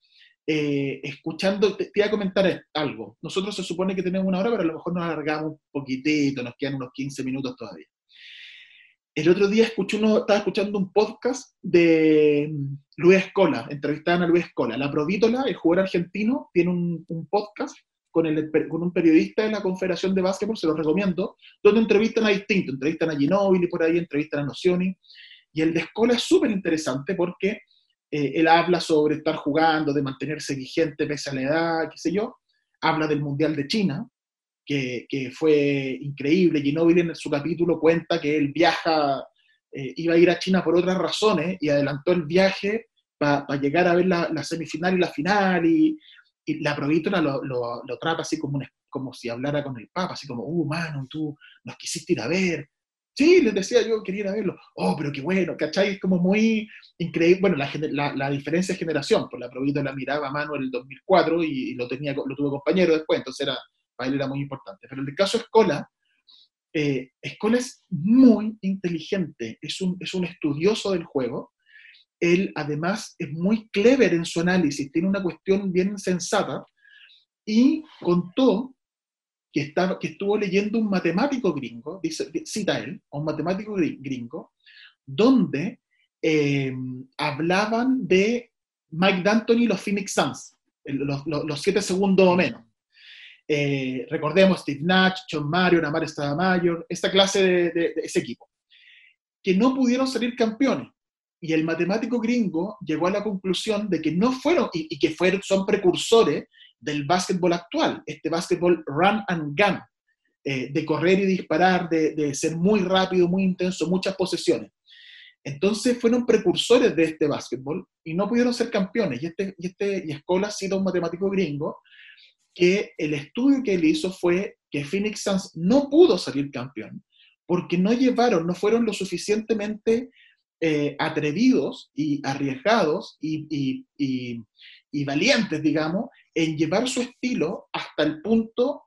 escuchando, te, te, iba a comentar algo. Nosotros se supone que tenemos una hora, pero a lo mejor nos alargamos un poquitito, nos quedan unos 15 minutos todavía el otro día escuché uno, estaba escuchando un podcast de Luis Escola, entrevistaban a Luis Escola. La Provítola, el jugador argentino, tiene un, podcast con, el, con, un periodista de la Confederación de Básquetbol, se lo recomiendo, donde entrevistan a distintos, entrevistan a Ginóbili por ahí, entrevistan a Nocioni, y el de Escola es súper interesante porque eh, él habla sobre estar jugando, de mantenerse vigente pese a la edad, qué sé yo, habla del Mundial de China, que, fue increíble. Ginóbili en su capítulo cuenta que él viaja, eh, iba a ir a China por otras razones y adelantó el viaje para llegar a ver la, semifinal y la final y, la Provítola lo, lo, trata así como, como si hablara con el Papa, así como, uh, mano, tú nos quisiste ir a ver. Sí, les decía yo, quería ir a verlo. Oh, pero qué bueno, ¿cachai? Es como muy increíble. Bueno, la, la, diferencia es generación, pues la Provítola miraba a mano en el 2004 y, lo, tenía, lo tuvo compañero después, entonces era para él era muy importante. Pero en el caso Escola, eh, Escola es muy inteligente, es un, es un estudioso del juego. Él además es muy clever en su análisis, tiene una cuestión bien sensata y contó que, estaba, que estuvo leyendo un matemático gringo, dice, cita él, un matemático gringo, donde eh, hablaban de Mike D'Antoni y los Phoenix Suns, los, los, los siete segundos o menos. Eh, recordemos Steve Nash, John Mario, Namar Mayor, esta clase de, ese equipo, que no pudieron salir campeones. Y el matemático gringo llegó a la conclusión de que no fueron, y, que fueron, son precursores del básquetbol actual, este básquetbol run and gun, eh, de correr y disparar, de, ser muy rápido, muy intenso, muchas posesiones. Entonces fueron precursores de este básquetbol y no pudieron ser campeones. Y, este, y, este, y Escola sido un matemático gringo que el estudio que él hizo fue que Phoenix Suns no pudo salir campeón porque no llevaron, no fueron lo suficientemente eh, atrevidos y arriesgados y, y valientes, digamos, en llevar su estilo hasta el punto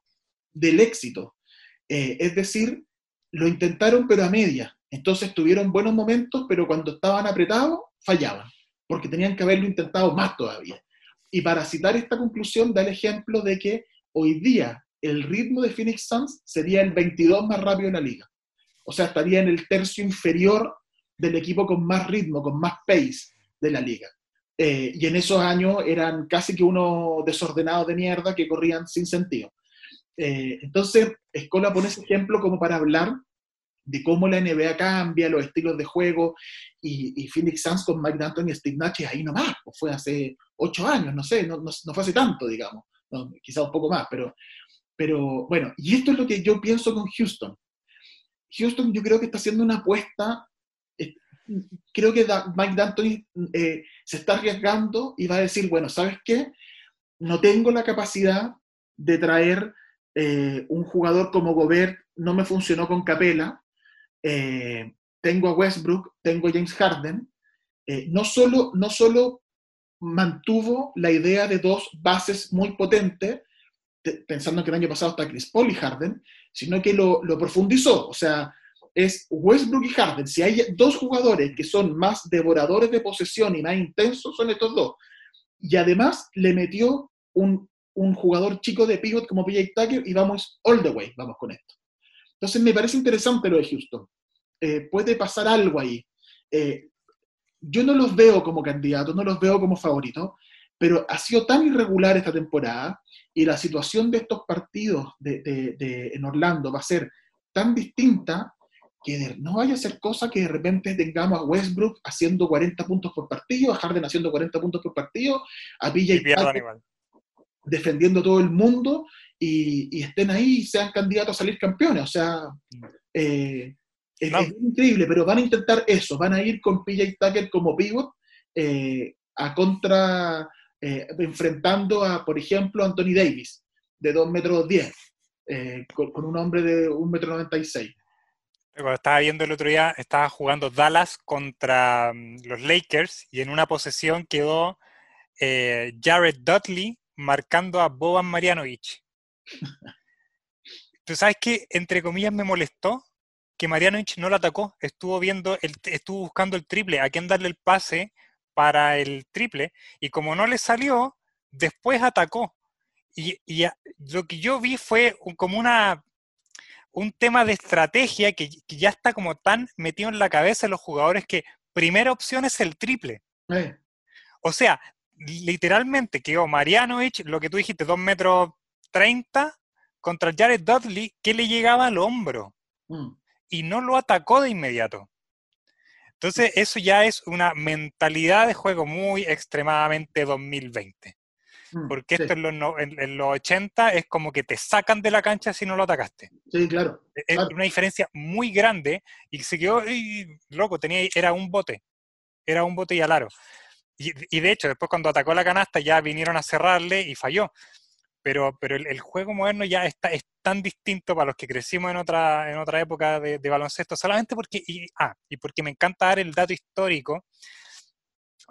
del éxito. Eh, es decir, lo intentaron pero a media. Entonces tuvieron buenos momentos, pero cuando estaban apretados, fallaban, porque tenían que haberlo intentado más todavía. Y para citar esta conclusión, da el ejemplo de que hoy día el ritmo de Phoenix Suns sería el 22 más rápido en la liga. O sea, estaría en el tercio inferior del equipo con más ritmo, con más pace de la liga. Eh, y en esos años eran casi que unos desordenados de mierda que corrían sin sentido. Eh, entonces, Escola pone ese ejemplo como para hablar de cómo la NBA cambia, los estilos de juego, y, Phoenix Suns con Mike D'Antoni y Steve Nash ahí nomás, pues fue hace ocho años, no sé, no, no, fue hace tanto, digamos, quizás un poco más, pero, pero bueno, y esto es lo que yo pienso con Houston. Houston yo creo que está haciendo una apuesta, eh, creo que Mike D'Antoni eh, se está arriesgando y va a decir, bueno, ¿sabes qué? No tengo la capacidad de traer eh, un jugador como Gobert, no me funcionó con Capela, tengo a Westbrook, tengo a James Harden, no, solo, no solo mantuvo la idea de dos bases muy potentes, pensando que el año pasado está Chris Paul y Harden, sino que lo, profundizó. O sea, es Westbrook y Harden. Si hay dos jugadores que son más devoradores de posesión y más intensos, son estos dos. Y además le metió un, jugador chico de pivot como PJ Tucker y vamos all the way, vamos con esto. Entonces me parece interesante lo de Houston. Eh, puede pasar algo ahí. Eh, yo no los veo como candidatos, no los veo como favoritos, pero ha sido tan irregular esta temporada y la situación de estos partidos de, en Orlando va a ser tan distinta que no vaya a ser cosa que de repente tengamos a Westbrook haciendo 40 puntos por partido, a Harden haciendo 40 puntos por partido, a PJ defendiendo todo el mundo y, estén ahí y sean candidatos a salir campeones. O sea, eh, es, increíble, pero van a intentar eso, van a ir con PJ Tucker como pivot eh, a contra eh, enfrentando a, por ejemplo, Anthony Davis, de 2 metros 10, eh, con, un hombre de 1 metro 96. Cuando estaba viendo el otro día, estaba jugando Dallas contra mm, los Lakers y en una posesión quedó Jared Dudley marcando a Boban Marianovich. ¿Tú sabes qué, entre comillas, me molestó? Que Marianovich no lo atacó, estuvo viendo, el, estuvo buscando el triple, a quién darle el pase para el triple y como no le salió, después atacó. Y, lo que yo vi fue como una, un tema de estrategia que, ya está como tan metido en la cabeza de los jugadores que primera opción es el triple. O sea, literalmente quedó Marianovich, lo que tú dijiste, 2 metros 30 contra Jared Dudley, que le llegaba al hombro. Mm. Y no lo atacó de inmediato. Entonces, eso ya es una mentalidad de juego muy extremadamente 2020. Mm, Porque esto en, los, 80 es como que te sacan de la cancha si no lo atacaste. Sí, claro. E, es una diferencia muy grande y se quedó, loco, tenía, era un bote. Era un bote y alaro. Y, y de hecho, después cuando atacó la canasta ya vinieron a cerrarle y falló pero, pero el, juego moderno ya está, es tan distinto para los que crecimos en otra, en otra época de, baloncesto, solamente porque, y, ah, y porque me encanta dar el dato histórico,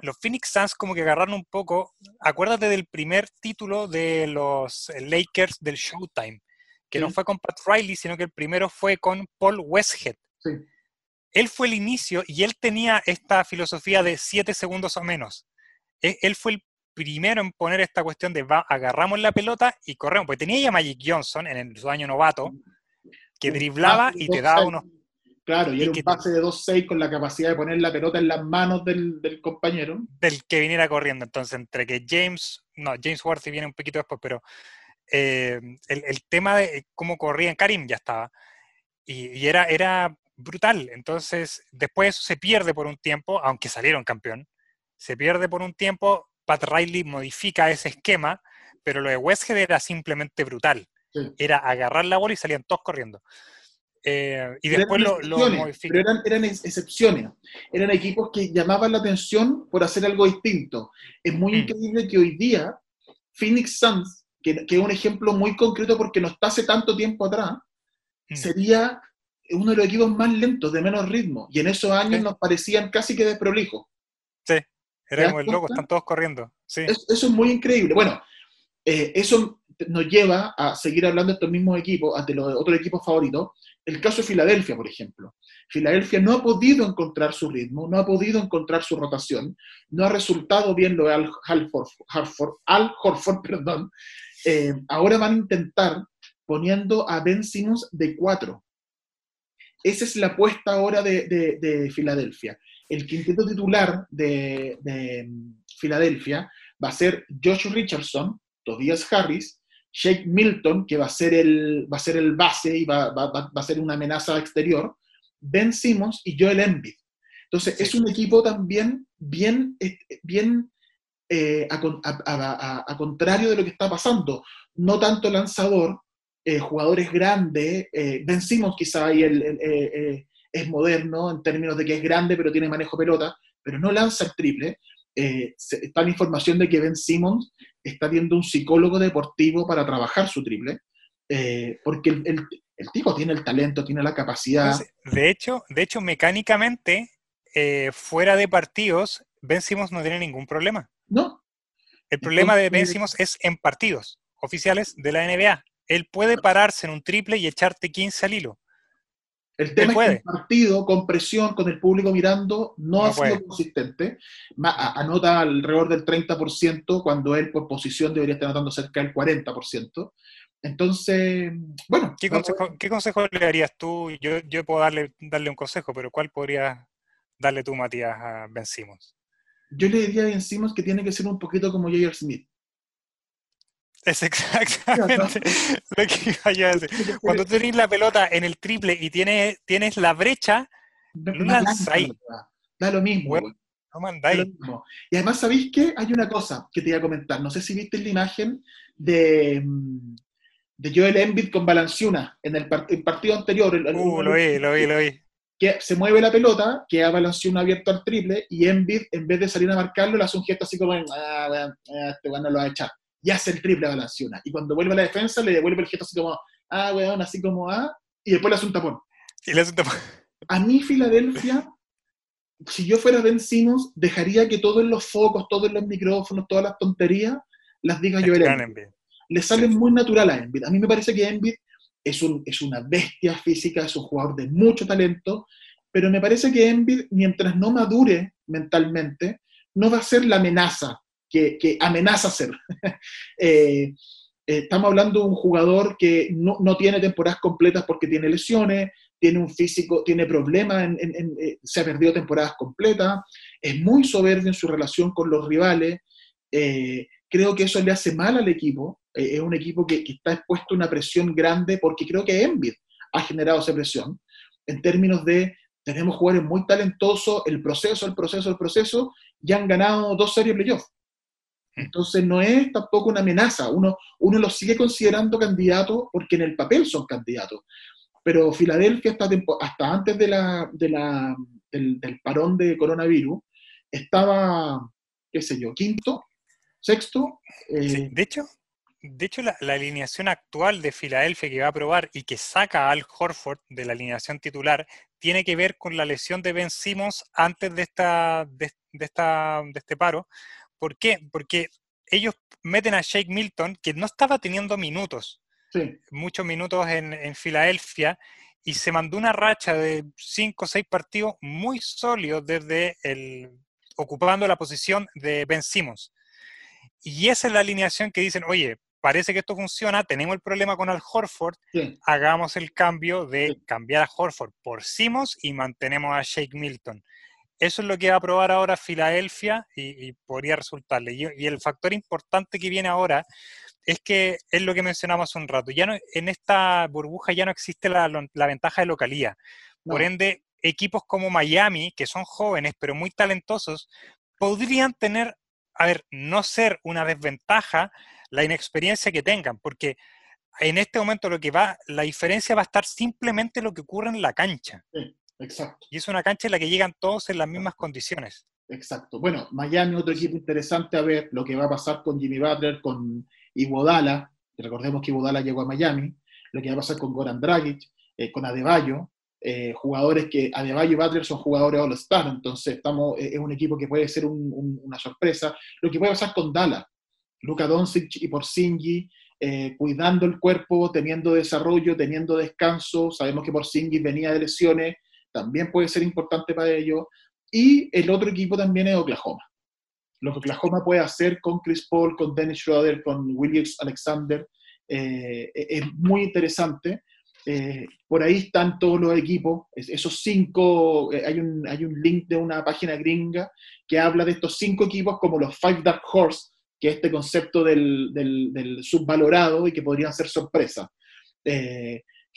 los Phoenix Suns como que agarraron un poco, acuérdate del primer título de los Lakers del Showtime, que no fue con Pat Riley, sino que el primero fue con Paul Westhead. Él fue el inicio y él tenía esta filosofía de siete segundos o menos. E, él fue el primero en poner esta cuestión de va, agarramos la pelota y corremos, porque tenía ya Magic Johnson en su año novato, que driblaba y te daba unos... Claro, y, era un pase de 2-6 con la capacidad de poner la pelota en las manos del, compañero. Del que viniera corriendo. Entonces, entre que James, no, James Worthy viene un poquito después, pero eh, el, tema de cómo corrían, Karim ya estaba. Y, era, era brutal. Entonces, después eso se pierde por un tiempo, aunque salieron campeón. Se pierde por un tiempo, Pat Riley modifica ese esquema, pero lo de Westhead era simplemente brutal. Era agarrar la bola y salían todos corriendo. Eh, y después lo, modifica. Pero eran, excepciones. Eran equipos que llamaban la atención por hacer algo distinto. Es muy mm. increíble que hoy día Phoenix Suns, que, es un ejemplo muy concreto porque no está hace tanto tiempo atrás, mm. sería uno de los equipos más lentos, de menos ritmo. Y en esos años nos parecían casi que desprolijos. Sí. Era como el loco, están todos corriendo. Sí. Es- eso es muy increíble. Bueno, eh, eso nos lleva a seguir hablando de estos mismos equipos, de los otros equipos favoritos. El caso de Filadelfia, por ejemplo. Filadelfia no ha podido encontrar su ritmo, no ha podido encontrar su rotación, no ha resultado bien lo de Al, Halford- Harford- Al Horford, perdón. Eh, ahora van a intentar poniendo a Ben Simmons de cuatro. Esa es la apuesta ahora de, de- de Filadelfia. El quinteto titular de, de, mm, Filadelfia va a ser Josh Richardson, Tobias Harris, Shake Milton, que va a ser el, va a ser el base y va, va- va- va a ser una amenaza exterior, Ben Simmons y Joel Embiid. Entonces, Sí. es un equipo también bien, eh, bien eh, a, con- a- a- a- a contrario de lo que está pasando. No tanto lanzador, eh, jugadores grandes, eh, Ben Simmons quizá ahí el- el- es moderno en términos de que es grande pero tiene manejo pelota, pero no lanza el triple. Eh, está la información de que Ben Simmons está viendo un psicólogo deportivo para trabajar su triple, eh, porque el, el- el tipo tiene el talento, tiene la capacidad. Entonces, de hecho, de hecho, mecánicamente, eh, fuera de partidos, Ben Simmons no tiene ningún problema. ¿No? El problema de Ben Simmons es en partidos oficiales de la NBA. Él puede pararse en un triple y echarte 15 al hilo. El tema es que el partido, con presión, con el público mirando, no, No ha sido consistente. Anota alrededor del 30%, cuando él por posición debería estar anotando cerca del 40%. Entonces, bueno, ¿Qué vamos a ver. consejo, qué consejo le darías tú? Yo, yo puedo darle, darle un consejo, pero ¿cuál podrías darle tú, Matías, a Ben Simmons? yo le diría a Ben Simmons que tiene que ser un poquito como J.R. Smith. Es exactamente lo que iba yo a decir. Cuando tú tienes la pelota en el triple y tienes, tienes la brecha, no. ¿verdad? Da lo mismo. Bueno, no Da lo mandáis. mismo. Y además, ¿sabéis qué? Hay una cosa que te iba a comentar. No sé si viste la imagen de, mm, de Joel Embiid con Balanciuna en el, part- el partido anterior. el- el- Uh, lo vi, lo vi, lo vi. que se mueve la pelota, queda Balanciuna abierto al triple, y Embiid, en vez de salir a marcarlo, le hace un gesto así como, ah, weón, ah, este weón no lo va a echar. Y hace el triple a Balanciuna. Y cuando vuelve a la defensa, le devuelve el gesto así como, ah, weón, así como, ah, y después le hace un tapón. Y le hace un A mí, Filadelfia, si yo fuera Ben Simmons, dejaría que todos los focos, todos los micrófonos, todas las tonterías, las diga Joel Embiid le sale Sí. muy natural a Embiid. A mí me parece que Embiid es, un, es una bestia física, es un jugador de mucho talento, pero me parece que Embiid, mientras no madure mentalmente, no va a ser la amenaza que, amenaza ser. Eh, eh, estamos hablando de un jugador que no, no tiene temporadas completas porque tiene lesiones, tiene un físico, tiene problemas, en- eh, se ha perdido temporadas completas, es muy soberbio en su relación con los rivales. creo que eso le hace mal al equipo. es un equipo que, está expuesto a una presión grande porque creo que Embiid ha generado esa presión en términos de tenemos jugadores muy talentosos, el proceso, el proceso, el proceso, y han ganado dos series playoff. Entonces no es tampoco una amenaza, uno, uno los sigue considerando candidatos porque en el papel son candidatos. Pero Filadelfia hasta, hasta antes de la, de la- del, del parón de coronavirus estaba, qué sé yo, quinto, sexto. eh, Sí, De hecho, de hecho la, la alineación actual de Filadelfia que va a probar y que saca a Al Horford de la alineación titular tiene que ver con la lesión de Ben Simmons antes de, esta, de, de esta, de este paro. ¿Por qué? Porque ellos meten a Shake Milton, que no estaba teniendo minutos, sí, muchos minutos en, en Filadelfia, y se mandó una racha de cinco o seis partidos muy sólidos desde el, ocupando la posición de Ben Simmons. Y esa es la alineación que dicen, oye, parece que esto funciona, tenemos el problema con Al Horford, sí. hagamos el cambio de cambiar a Horford por Simmons y mantenemos a Shake Milton. Eso es lo que va a probar ahora Filadelfia y, y podría resultarle. Y, y el factor importante que viene ahora es que es lo que mencionamos hace un rato. Ya no, en esta burbuja ya no existe la, la ventaja de localía. Por No. ende, equipos como Miami, que son jóvenes pero muy talentosos, podrían tener, a ver, no ser una desventaja la inexperiencia que tengan, porque en este momento lo que va, la diferencia va a estar simplemente lo que ocurre en la cancha. Exacto, Y es una cancha en la que llegan todos en las mismas condiciones. exacto. Bueno, Miami, otro equipo interesante a ver lo que va a pasar con Jimmy Butler, con Iguodala. Recordemos que Iguodala llegó a Miami. Lo que va a pasar con Goran Dragic, eh, con Adebayo. eh, jugadores que Adebayo y Butler son jugadores All-Star, entonces estamos, es un equipo que puede ser una sorpresa. Lo que puede pasar con Dallas, Luka Doncic y Porzingis, eh, cuidando el cuerpo, teniendo desarrollo, teniendo descanso. Sabemos que Porzingis venía de lesiones, también puede ser importante para ellos. Y el otro equipo también es Oklahoma. Lo que Oklahoma puede hacer con Chris Paul, con Dennis Schroeder, con Williams Alexander, eh, es muy interesante. Eh, por ahí están todos los equipos, esos cinco, eh, hay, un, hay un link de una página gringa que habla de estos cinco equipos como los Five Dark Horse, que es este concepto del, del, subvalorado y que podrían ser sorpresa.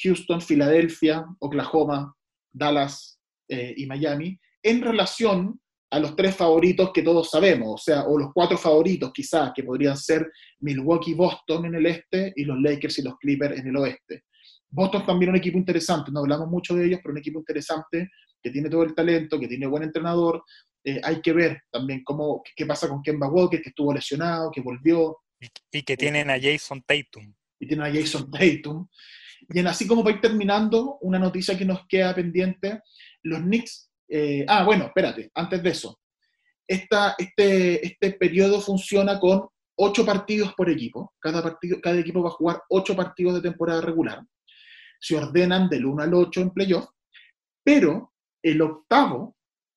Houston, Filadelfia, Oklahoma, Dallas y Miami, en relación a los tres favoritos que todos sabemos, o sea, o los cuatro favoritos quizás, que podrían ser Milwaukee, Boston en el este y los Lakers y los Clippers en el oeste. Boston también un equipo interesante, no hablamos mucho de ellos, pero un equipo interesante que tiene todo el talento, que tiene buen entrenador. Eh, hay que ver también cómo, qué pasa con Kemba Walker, que estuvo lesionado, que volvió. Y, que tienen a Jason Tatum. Y tienen a Jason Tatum. Y así como para ir terminando, una noticia que nos queda pendiente, los Knicks eh, ah, bueno, espérate, antes de eso. Este, este periodo funciona con ocho partidos por equipo. Cada, partido, cada equipo va a jugar ocho partidos de temporada regular. Se ordenan del 1 al 8 en playoff, pero el octavo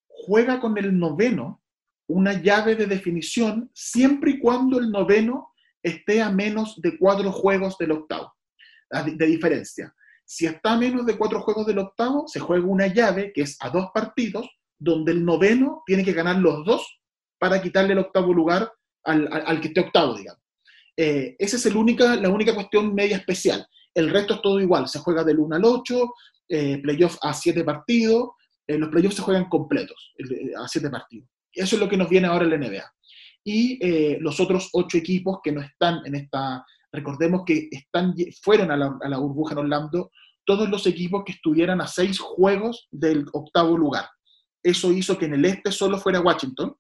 juega con el noveno una llave de definición siempre y cuando el noveno esté a menos de cuatro juegos del octavo de diferencia. Si está a menos de cuatro juegos del octavo, se juega una llave que es a dos partidos, donde el noveno tiene que ganar los dos para quitarle el octavo lugar al, que esté octavo, digamos. Eh, esa es el única, la única cuestión media especial. El resto es todo igual, se juega del 1 al 8, eh, playoff a 7 partidos, eh, los playoffs se juegan completos, a 7 partidos. Eso es lo que nos viene ahora en la NBA. Y los otros 8 equipos que no están en esta Recordemos que están, fueron a la, burbuja en Orlando todos los equipos que estuvieran a seis juegos del octavo lugar. Eso hizo que en el este solo fuera Washington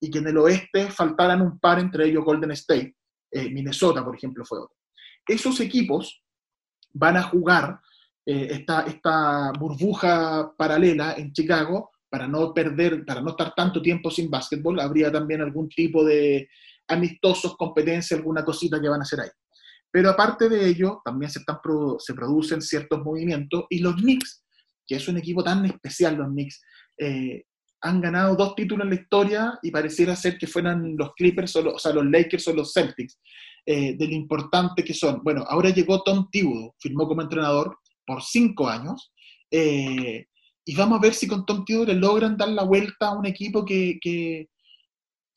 y que en el oeste faltaran un par, entre ellos Golden State. Eh, Minnesota, por ejemplo, fue otro. Esos equipos van a jugar eh, esta, esta burbuja paralela en Chicago para no perder, para no estar tanto tiempo sin básquetbol. Habría también algún tipo de amistosos, competencia, alguna cosita que van a hacer ahí. Pero aparte de ello, también se, están, se producen ciertos movimientos y los Knicks, que es un equipo tan especial, los Knicks, eh, han ganado dos títulos en la historia y pareciera ser que fueran los Clippers, o, o sea, los Lakers o los Celtics, eh, de lo importante que son. Bueno, ahora llegó Tom Thibodeau, firmó como entrenador por cinco años, eh, y vamos a ver si con Tom Thibodeau le logran dar la vuelta a un equipo que, que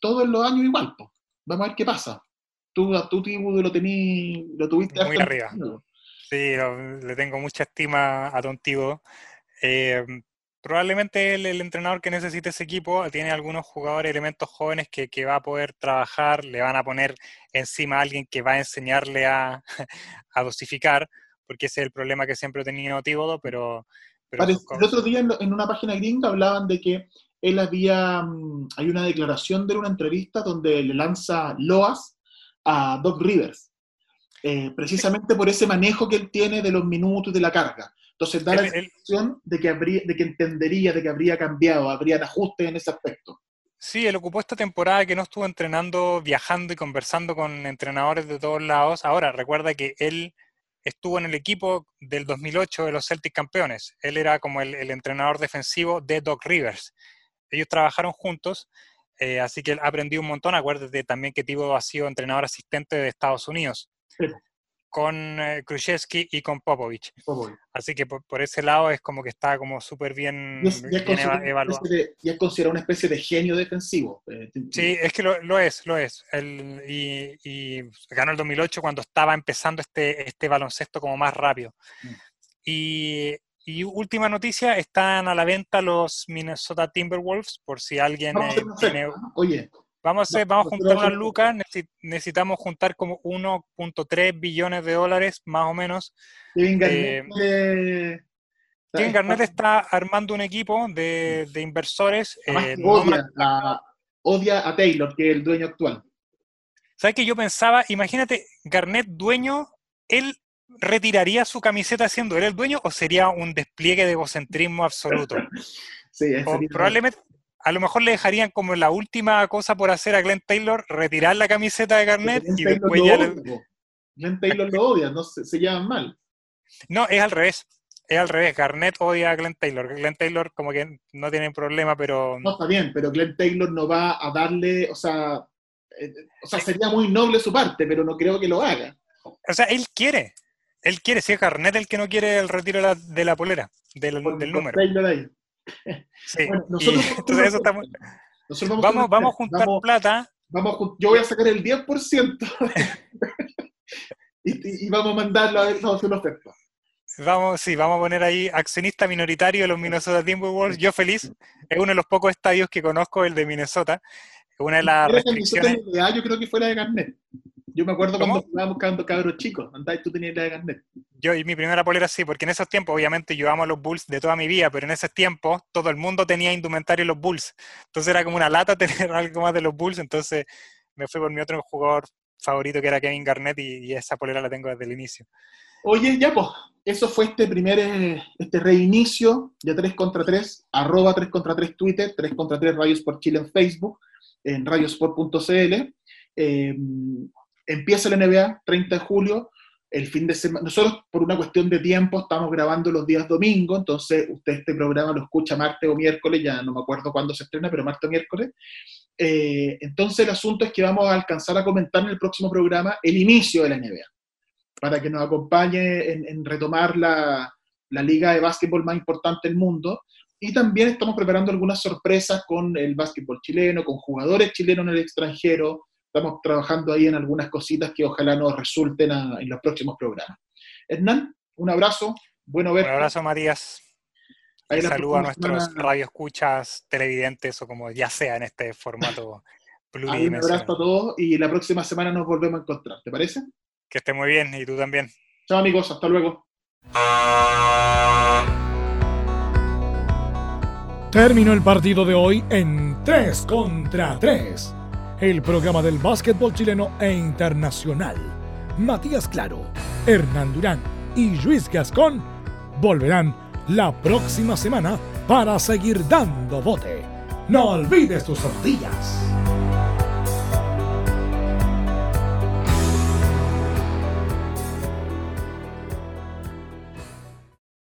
todos los años igual. Vamos a ver qué pasa tú a tu Tibu lo, tení, lo tuviste muy arriba. Sí, le tengo mucha estima a Don eh, probablemente el, el, entrenador que necesite ese equipo tiene algunos jugadores, elementos jóvenes que, que, va a poder trabajar, le van a poner encima a alguien que va a enseñarle a, a dosificar, porque ese es el problema que siempre he tenido Tíbodo, pero... pero el otro día en, una página gringa hablaban de que él había, mm, hay una declaración de una entrevista donde le lanza loas a Doc Rivers, eh, precisamente por ese manejo que él tiene de los minutos y de la carga. Entonces da la sensación de que, habría, de que entendería, de que habría cambiado, habrían ajustes en ese aspecto. Sí, él ocupó esta temporada que no estuvo entrenando, viajando y conversando con entrenadores de todos lados. Ahora, recuerda que él estuvo en el equipo del 2008 de los Celtic campeones. Él era como el, el entrenador defensivo de Doc Rivers. Ellos trabajaron juntos eh, así que aprendió un montón. Acuérdate también que Tibo ha sido entrenador asistente de Estados Unidos. Con eh, y con Popovich. Así que por, ese lado es como que está como súper bien, evaluado. y es considerado una especie de genio defensivo. Eh, sí, es que lo, es, lo es. y, ganó el 2008 cuando estaba empezando este, este baloncesto como más rápido. Mm. Y y última noticia, están a la venta los Minnesota Timberwolves, por si alguien eh, tiene... Oye. Vamos a, vamos a juntar unas lucas, necesitamos juntar como 1.3 billones de dólares, más o menos. Kevin Garnett, eh, Garnett está armando un equipo de, inversores. Eh, odia, a, odia a Taylor, que es el dueño actual. ¿Sabes que yo pensaba, imagínate, Garnett dueño, él retiraría su camiseta siendo él el dueño o sería un despliegue de egocentrismo absoluto? Sí, O probablemente, a lo mejor le dejarían como la última cosa por hacer a Glenn Taylor, retirar la camiseta de Garnett y Taylor después ya... odia. Glenn Taylor lo odia, no se, se llevan mal. No, es al revés. Es al revés. Garnett odia a Glenn Taylor. Glenn Taylor como que no tiene problema, pero... No, está bien, pero Glenn Taylor no va a darle, o sea, eh, o sea, sería muy noble su parte, pero no creo que lo haga. O sea, él quiere. Él quiere. Si es Garnett el que no quiere el retiro de la, de la polera, del, número. Taylor ahí. Sí. Bueno, Y nosotros- entonces eso está muy- Vamos, con- vamos a juntar vamos- plata. vamos yo voy a sacar el 10% y, y- vamos a mandarlo a ver, vamos a hacer una oferta. Vamos, sí, vamos a poner ahí accionista minoritario de los Minnesota Timberwolves. Yo feliz. Es uno de los pocos estadios que conozco, el de Minnesota. Es una de las restricciones. Yo creo que fuera de Garnet. Yo me acuerdo ¿Cómo? cuando estábamos buscando cabros chicos, y tú tenías la de Garnet. Yo y mi primera polera sí, porque en esos tiempos, obviamente, yo amo a los Bulls de toda mi vida, pero en esos tiempos todo el mundo tenía indumentario los Bulls. Entonces era como una lata tener algo más de los Bulls. Entonces me fui por mi otro jugador favorito que era Kevin Garnett y, y esa polera la tengo desde el inicio. Oye, ya pues, eso fue este primer, eh, este reinicio de 3 contra 3, arroba 3 contra 3 Twitter, 3 contra 3 Radio Sport Chile en Facebook, en radiosport.cl. Eh, empieza la NBA, 30 de julio, el fin de semana. Nosotros, por una cuestión de tiempo, estamos grabando los días domingo, entonces usted este programa lo escucha martes o miércoles, ya no me acuerdo cuándo se estrena, pero martes o miércoles. Eh, entonces el asunto es que vamos a alcanzar a comentar en el próximo programa el inicio de la NBA para que nos acompañe en, en retomar la, la liga de básquetbol más importante del mundo. Y también estamos preparando algunas sorpresas con el básquetbol chileno, con jugadores chilenos en el extranjero. Estamos trabajando ahí en algunas cositas que ojalá nos resulten a- en los próximos programas. Hernán, un abrazo, bueno Un verte. abrazo, Matías. La saludo a nuestros semana- radioescuchas, televidentes o como ya sea en este formato Ahí un abrazo a todos y la próxima semana nos volvemos a encontrar. ¿Te parece? Que esté muy bien y tú también. Chao amigos, hasta luego. Terminó el partido de hoy en 3 contra 3. El programa del básquetbol chileno e internacional. Matías Claro, Hernán Durán y Luis Gascón volverán la próxima semana para seguir dando bote. No olvides tus tortillas.